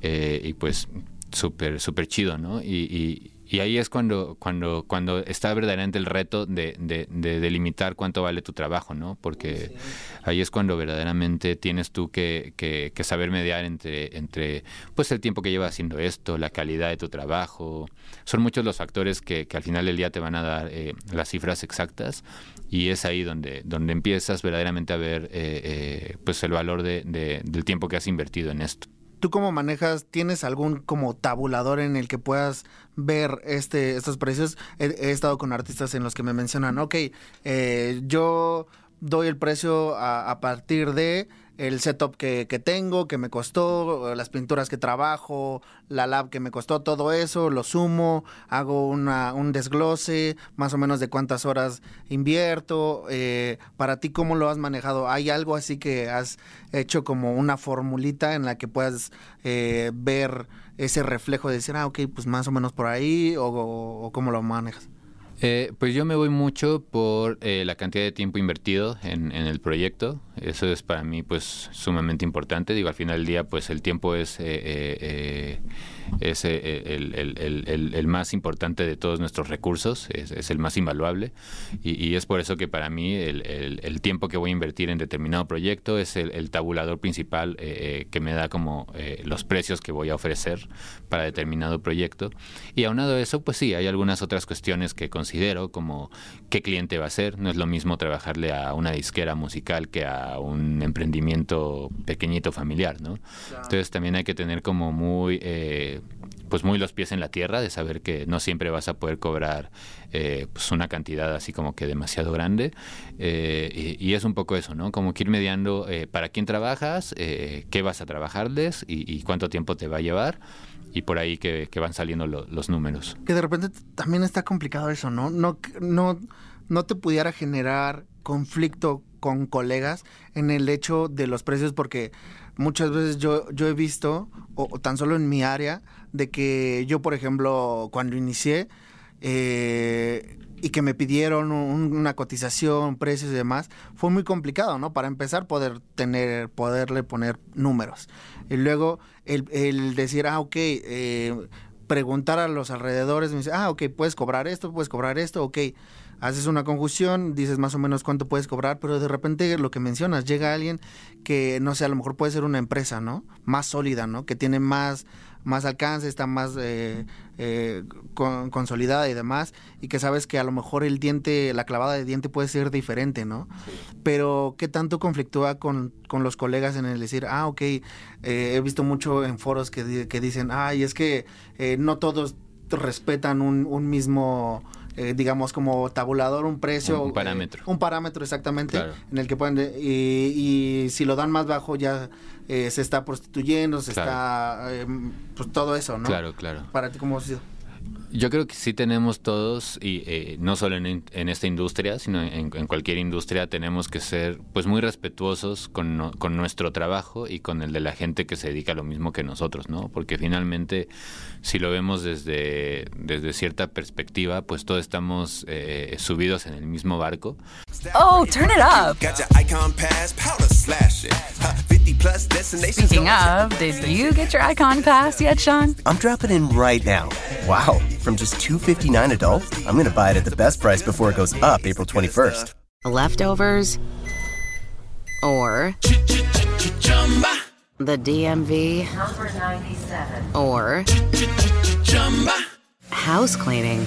eh, y pues súper, súper chido, ¿no? Y, ahí es cuando, cuando, cuando está verdaderamente el reto de, delimitar cuánto vale tu trabajo, ¿no? Porque ahí es cuando verdaderamente tienes tú que, saber mediar entre, entre pues el tiempo que llevas haciendo esto, la calidad de tu trabajo. Son muchos los factores que, al final del día te van a dar las cifras exactas y es ahí donde, donde empiezas verdaderamente a ver eh, eh, pues el valor de, del tiempo que has invertido en esto. ¿Tú cómo manejas? ¿Tienes algún como tabulador en el que puedas ver este estos precios? He, estado con artistas en los que me mencionan, ok, eh, yo doy el precio a partir de el setup que, que, tengo, que me costó, las pinturas que trabajo, la lab que me costó, todo eso, lo sumo, hago una, un desglose, más o menos de cuántas horas invierto. Eh, para ti, ¿cómo lo has manejado? ¿Hay algo así que has hecho como una formulita en la que puedas eh, ver ese reflejo de decir, ah, ok, pues más o menos por ahí, o, o cómo lo manejas? Eh, pues yo me voy mucho por eh, la cantidad de tiempo invertido en, el proyecto. Eso es para mí pues sumamente importante. Digo, al final del día pues el tiempo es eh, es eh, el, más importante de todos nuestros recursos, es, el más invaluable y, es por eso que para mí el, tiempo que voy a invertir en determinado proyecto es el, tabulador principal eh, eh, que me da como los precios que voy a ofrecer para determinado proyecto. Y aunado a eso, pues sí, hay algunas otras cuestiones que considero como qué cliente va a ser. No es lo mismo trabajarle a una disquera musical que a un emprendimiento pequeñito familiar, ¿no? Entonces también hay que tener como muy pues muy los pies en la tierra de saber que no siempre vas a poder cobrar eh, pues una cantidad así como que demasiado grande eh, y, es un poco eso, ¿no? Como que ir mediando eh, para quién trabajas, qué vas a trabajarles y, cuánto tiempo te va a llevar y por ahí que, van saliendo los números. Que de repente también está complicado eso, ¿no? No, no, no te pudiera generar conflicto con colegas en el hecho de los precios porque muchas veces yo, yo he visto, o, tan solo en mi área, de que yo, por ejemplo, cuando inicié, eh, y que me pidieron una cotización, precios y demás, fue muy complicado, ¿no? Para empezar, poder tener, poderle poner números. Y luego el, decir, ah, ok, eh, preguntar a los alrededores, me dice, ah, ok, puedes cobrar esto, puedes cobrar esto, ok haces una conjunción, dices más o menos cuánto puedes cobrar, pero de repente lo que mencionas, llega alguien que, no sé, a lo mejor puede ser una empresa, ¿no? Más sólida, ¿no? Que tiene más, más alcance, está más eh, eh, consolidada y demás, y que sabes que a lo mejor el diente, la clavada de diente puede ser diferente, ¿no? Pero ¿qué tanto conflictúa con, con, los colegas en el decir, ah, ok, eh, he visto mucho en foros que, que dicen, ay, es que no todos respetan un, un mismo eh, digamos, como tabulador, un precio. Un, parámetro. un parámetro exactamente, en el que pueden, y, si lo dan más bajo ya se está prostituyendo, se está, pues todo eso, ¿no? Claro, claro. Para ti, ¿cómo ha sido? Yo creo que sí tenemos todos, y eh, no solo en, esta industria, sino en, cualquier industria, tenemos que ser pues muy respetuosos con, con, nuestro trabajo y con el de la gente que se dedica a lo mismo que nosotros, ¿no? Porque finalmente, si lo vemos desde, desde cierta perspectiva, pues todos estamos eh, subidos en el mismo barco. Oh, turn it up. Speaking of, did you get your icon pass yet, Sean? I'm dropping in right now. Wow. From just $2.59 adult, I'm going to buy it at the best price before it goes up April 21st. Leftovers or the DMV number 97 or house cleaning.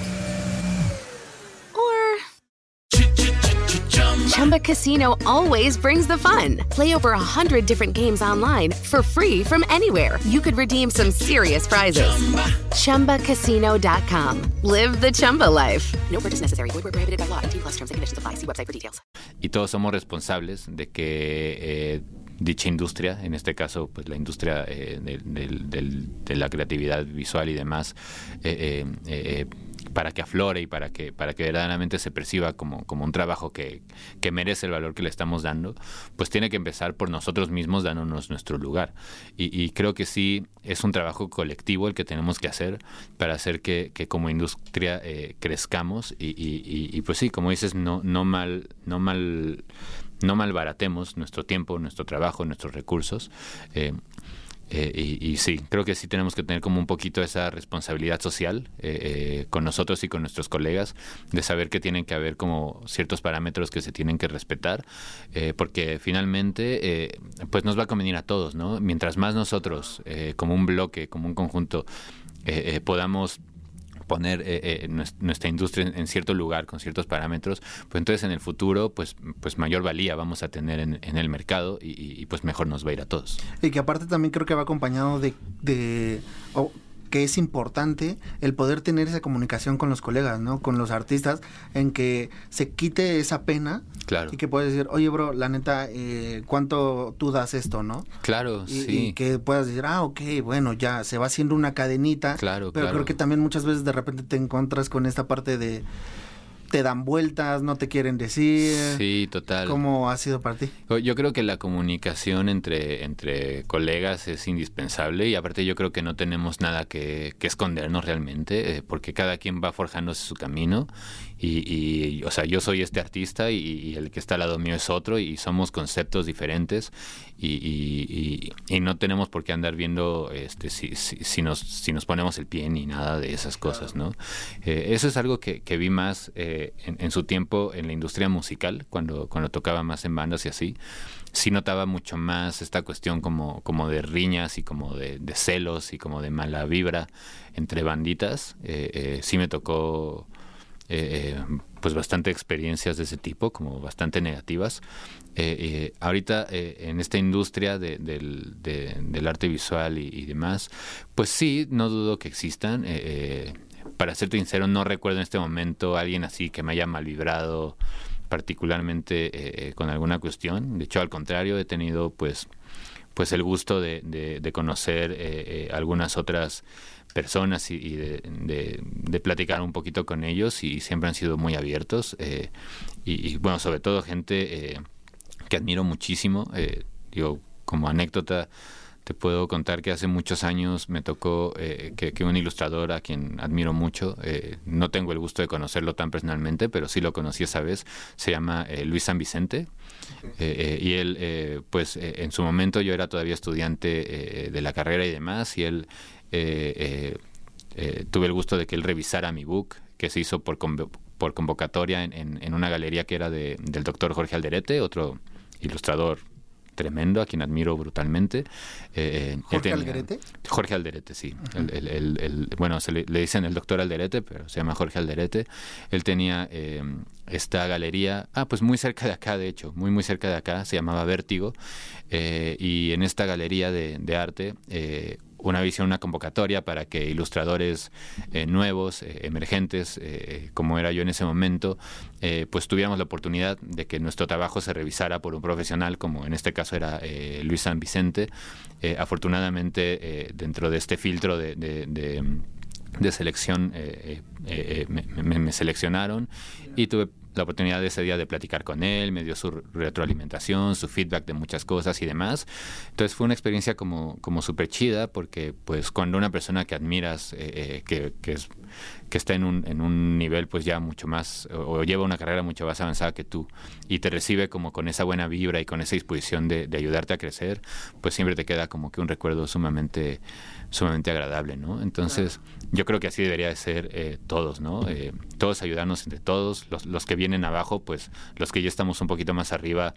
Chumba Casino always brings the fun. Play over a hundred different games online for free from anywhere. You could redeem some serious prizes. Chumba. ChumbaCasino.com. Live the Chumba life. No purchase necessary. Void were prohibited by law. T plus terms and conditions apply. See website for details. Y todos somos responsables de que eh, dicha industria, en este caso, pues la industria eh, de, de, de, de, la creatividad visual y demás, eh, eh, eh para que aflore y para que, para que verdaderamente se perciba como, como un trabajo que, que, merece el valor que le estamos dando, pues tiene que empezar por nosotros mismos dándonos nuestro lugar. Y, creo que sí es un trabajo colectivo el que tenemos que hacer para hacer que, que como industria eh, crezcamos y, y, y, pues sí, como dices, no, no mal, no mal no malbaratemos nuestro tiempo, nuestro trabajo, nuestros recursos. Eh, eh, y, sí, creo que sí tenemos que tener como un poquito esa responsabilidad social eh, eh, con nosotros y con nuestros colegas de saber que tienen que haber como ciertos parámetros que se tienen que respetar, porque finalmente pues nos va a convenir a todos, ¿no? Mientras más nosotros como un bloque, como un conjunto podamos poner eh, eh, nuestra industria en, cierto lugar con ciertos parámetros, pues entonces en el futuro pues, pues mayor valía vamos a tener en, el mercado y, pues mejor nos va a ir a todos. Y que aparte también creo que va acompañado de que es importante el poder tener esa comunicación con los colegas, ¿no? Con los artistas, en que se quite esa pena. Claro. Y que puedes decir, oye, bro, la neta, eh, ¿cuánto tú das esto, no? Claro, y, sí. Y que puedas decir, ah, ok, bueno, ya se va haciendo una cadenita. Claro, Pero creo que también muchas veces de repente te encuentras con esta parte de te dan vueltas, no te quieren decir. Sí, total. ¿Cómo ha sido para ti? Yo creo que la comunicación entre, entre colegas es indispensable y aparte yo creo que no tenemos nada que, que escondernos realmente, eh, porque cada quien va forjándose su camino y, o sea, yo soy este artista y, el que está al lado mío es otro y somos conceptos diferentes y, no tenemos por qué andar viendo este, si, si, nos, si nos ponemos el pie ni nada de esas cosas, ¿no? Eh, eso es algo que, vi más eh, en, su tiempo en la industria musical, cuando, cuando tocaba más en bandas y así. Sí notaba mucho más esta cuestión como, como de riñas y como de, celos y como de mala vibra entre banditas. Eh, sí me tocó eh, pues bastante experiencias de ese tipo, como bastante negativas. Eh, eh, ahorita en esta industria de, del, arte visual y, demás, pues sí, no dudo que existan. para ser sincero, no recuerdo en este momento a alguien así que me haya mal vibrado particularmente con alguna cuestión. De hecho, al contrario, he tenido pues pues el gusto de, de conocer algunas otras personas y, de, platicar un poquito con ellos y siempre han sido muy abiertos eh, y, bueno, sobre todo gente eh, que admiro muchísimo. Eh, digo, como anécdota, te puedo contar que hace muchos años me tocó que, un ilustrador a quien admiro mucho, no tengo el gusto de conocerlo tan personalmente, pero sí lo conocí esa vez, se llama Luis San Vicente. y él, pues en su momento yo era todavía estudiante de la carrera y demás, y él eh, eh, eh, tuve el gusto de que él revisara mi book, que se hizo por, por convocatoria en, en, una galería que era de, del doctor Jorge Alderete, otro ilustrador tremendo, a quien admiro brutalmente. ¿Jorge Alderete? Jorge Alderete, sí. el, bueno, se le, dicen el doctor Alderete, pero se llama Jorge Alderete. Él tenía esta galería, ah, pues muy cerca de acá, de hecho, muy, muy cerca de acá, se llamaba Vértigo. y en esta galería de, de arte una visión, una convocatoria para que ilustradores nuevos, emergentes, como era yo en ese momento, pues tuviéramos la oportunidad de que nuestro trabajo se revisara por un profesional, como en este caso era Luis San Vicente. afortunadamente, dentro de este filtro de, de, selección, me seleccionaron y tuve la oportunidad de ese día de platicar con él, me dio su retroalimentación, su feedback de muchas cosas y demás. Entonces fue una experiencia como, como súper chida porque pues cuando una persona que admiras, eh, eh, que, que, es, que está en un, en un nivel pues ya mucho más, o, lleva una carrera mucho más avanzada que tú, y te recibe como con esa buena vibra y con esa disposición de ayudarte a crecer, pues siempre te queda como que un recuerdo sumamente sumamente agradable, ¿no? Entonces, yo creo que así debería de ser eh, todos, ¿no? Eh, todos ayudarnos entre todos, los, los, que vienen abajo, pues los que ya estamos un poquito más arriba,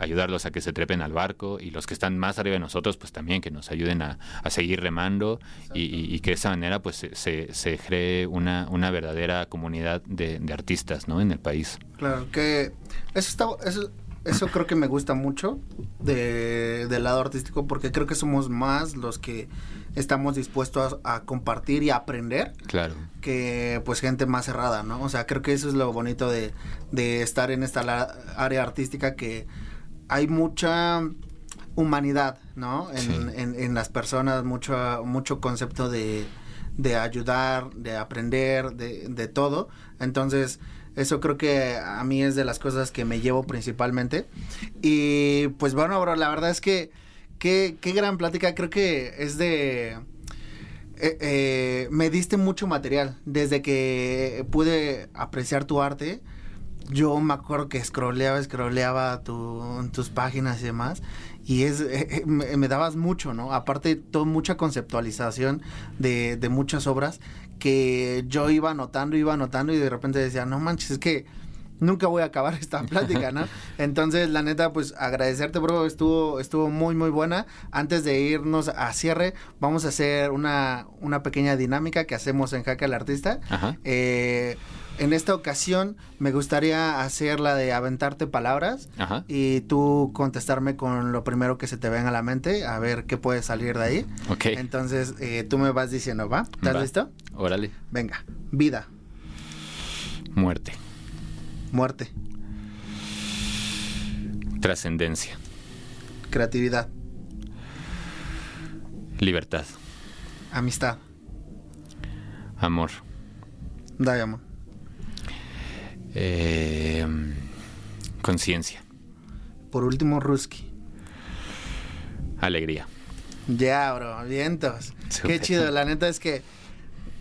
ayudarlos a que se trepen al barco y los que están más arriba de nosotros, pues también que nos ayuden a, a seguir remando y, y, que de esa manera pues se, se, cree una, una verdadera comunidad de, de, artistas, ¿no? En el país. Claro, que eso está... Eso eso creo que me gusta mucho de, del lado artístico porque creo que somos más los que estamos dispuestos a, compartir y aprender. Claro. Que pues gente más cerrada, ¿no? O sea, creo que eso es lo bonito de, de estar en esta área artística que hay mucha humanidad, ¿no? En, en, en, las personas, mucho, mucho concepto de, de ayudar, de aprender, de, de todo. Entonces, eso creo que a mí es de las cosas que me llevo principalmente. Y pues bueno, bro, la verdad es que qué, qué gran plática. Creo que es de... Eh, eh, me diste mucho material. Desde que pude apreciar tu arte, yo me acuerdo que scrolleaba, scrolleaba tu, tus páginas y demás. Y es, eh, me, dabas mucho, ¿no? Aparte, todo, mucha conceptualización de, de muchas obras que yo iba anotando, iba anotando y de repente decía, no manches, es que nunca voy a acabar esta plática, ¿no? Entonces, la neta, pues agradecerte, bro, estuvo, estuvo muy, muy buena. Antes de irnos a cierre, vamos a hacer una, una pequeña dinámica que hacemos en Jaque al Artista. Ajá. Eh, en esta ocasión me gustaría hacer la de aventarte palabras y tú contestarme con lo primero que se te venga a la mente, a ver qué puede salir de ahí. Ok. Entonces eh, tú me vas diciendo, ¿va? ¿Estás listo? Órale. Venga. Vida. Muerte. Muerte. Trascendencia. Creatividad. Libertad. Amistad. Amor. Diamond. Eh, conciencia. Por último, Ruski. Alegría. Ya, bro, vientos. Qué chido, la neta es que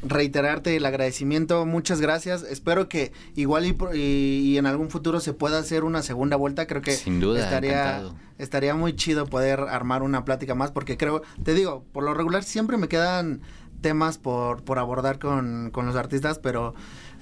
reiterarte el agradecimiento, muchas gracias. Espero que igual y, en algún futuro se pueda hacer una segunda vuelta. Creo que Sin duda, estaría, estaría muy chido poder armar una plática más porque creo, te digo, por lo regular siempre me quedan temas por, por abordar con, con los artistas, pero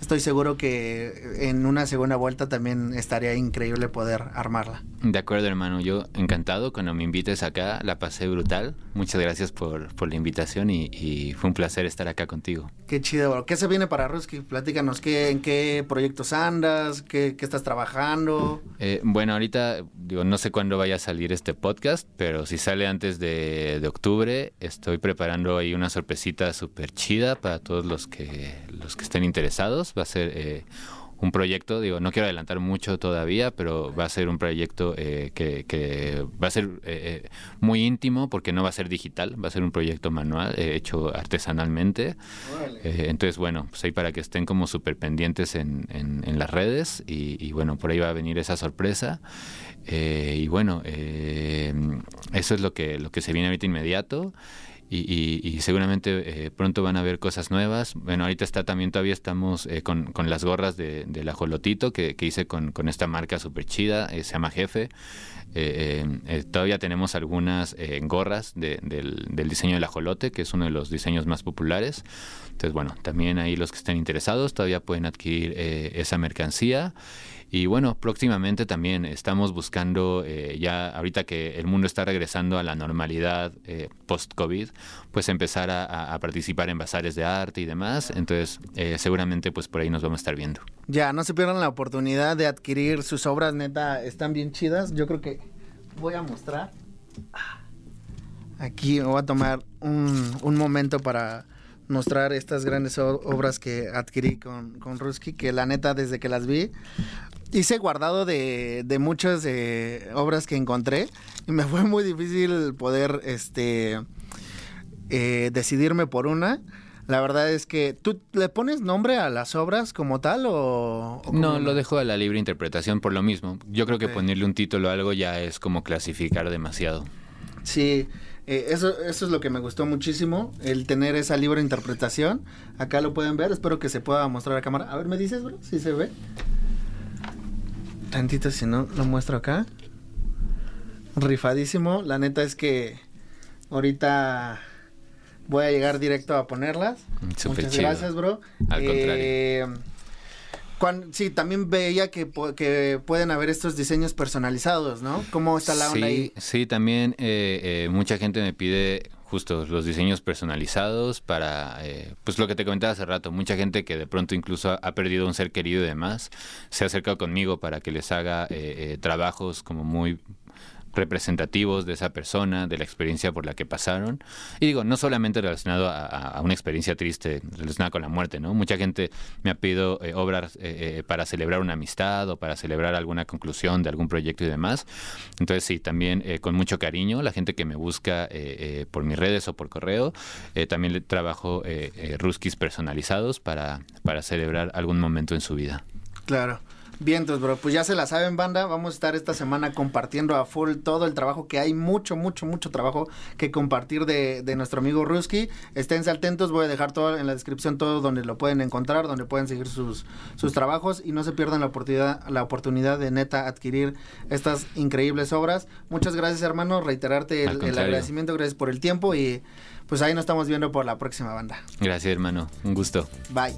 estoy seguro que en una segunda vuelta también estaría increíble poder armarla. De acuerdo, hermano. Yo encantado cuando me invites acá. La pasé brutal. Muchas gracias por, por la invitación y, fue un placer estar acá contigo. Qué chido, ¿Qué se viene para Ruski? Platícanos, ¿qué, ¿en qué proyectos andas? ¿Qué, qué estás trabajando? Eh, bueno, ahorita, digo, no sé cuándo vaya a salir este podcast, pero si sale antes de, de octubre, estoy preparando ahí una sorpresita súper chida para todos los que, los que estén interesados va a ser eh, un proyecto, digo, no quiero adelantar mucho todavía, pero va a ser un proyecto eh, que, va a ser eh, muy íntimo porque no va a ser digital, va a ser un proyecto manual hecho artesanalmente. entonces, bueno, pues ahí para que estén como súper pendientes en, en, las redes y, bueno, por ahí va a venir esa sorpresa. y bueno, eso es lo que, lo que se viene ahorita inmediato y, seguramente eh, pronto van a ver cosas nuevas. Bueno, ahorita está también, todavía estamos eh, con, con, las gorras de, del ajolotito que, que hice con, con, esta marca super chida, eh, se llama Jefe. todavía tenemos algunas gorras de, del, del, diseño del ajolote, que es uno de los diseños más populares. Entonces, bueno, también ahí los que estén interesados todavía pueden adquirir esa mercancía. Y bueno, próximamente también estamos buscando, eh, ya ahorita que el mundo está regresando a la normalidad eh, post-COVID, pues empezar a, participar en bazares de arte y demás. Entonces, eh, seguramente pues por ahí nos vamos a estar viendo. Ya, no se pierdan la oportunidad de adquirir sus obras, neta, están bien chidas. Yo creo que voy a mostrar. Aquí me voy a tomar un, un momento para mostrar estas grandes obras que adquirí con, con Ruski, que la neta desde que las vi hice guardado de, de muchas eh, obras que encontré y me fue muy difícil poder este eh, decidirme por una. La verdad es que tú le pones nombre a las obras como tal o, no lo dejo a la libre interpretación por lo mismo. Yo creo que ponerle un título a algo ya es como clasificar demasiado. Sí, eh, eso, eso es lo que me gustó muchísimo, el tener esa libre interpretación. Acá lo pueden ver, espero que se pueda mostrar a cámara. A ver, ¿me dices, bro? Si se ve. Tantito, si no, lo muestro acá. Rifadísimo. La neta es que ahorita voy a llegar directo a ponerlas. Muchas gracias, bro. Al eh, sí, también veía que, que, pueden haber estos diseños personalizados, ¿no? ¿Cómo está la onda ahí? Sí, también eh, eh, mucha gente me pide justo los diseños personalizados para, eh, pues lo que te comentaba hace rato, mucha gente que de pronto incluso ha perdido un ser querido y demás, se ha acercado conmigo para que les haga trabajos como muy representativos de esa persona, de la experiencia por la que pasaron. Y digo, no solamente relacionado a, una experiencia triste relacionada con la muerte, ¿no? Mucha gente me ha pedido eh, obras eh, eh, para celebrar una amistad o para celebrar alguna conclusión de algún proyecto y demás. Entonces sí, también con mucho cariño, la gente que me busca por mis redes o por correo, también le trabajo ruskis personalizados para, para celebrar algún momento en su vida. Claro. Vientos, bro. Pues ya se la saben, banda. Vamos a estar esta semana compartiendo a full todo el trabajo que hay. Mucho, mucho, mucho trabajo que compartir de, de nuestro amigo Ruski. Esténse atentos. Voy a dejar todo en la descripción todo donde lo pueden encontrar, donde pueden seguir sus, sus trabajos. Y no se pierdan la oportunidad, la oportunidad de neta adquirir estas increíbles obras. Muchas gracias, hermano. Reiterarte el, el agradecimiento. Gracias por el tiempo. Y pues ahí nos estamos viendo por la próxima banda. Gracias, hermano. Un gusto. Bye.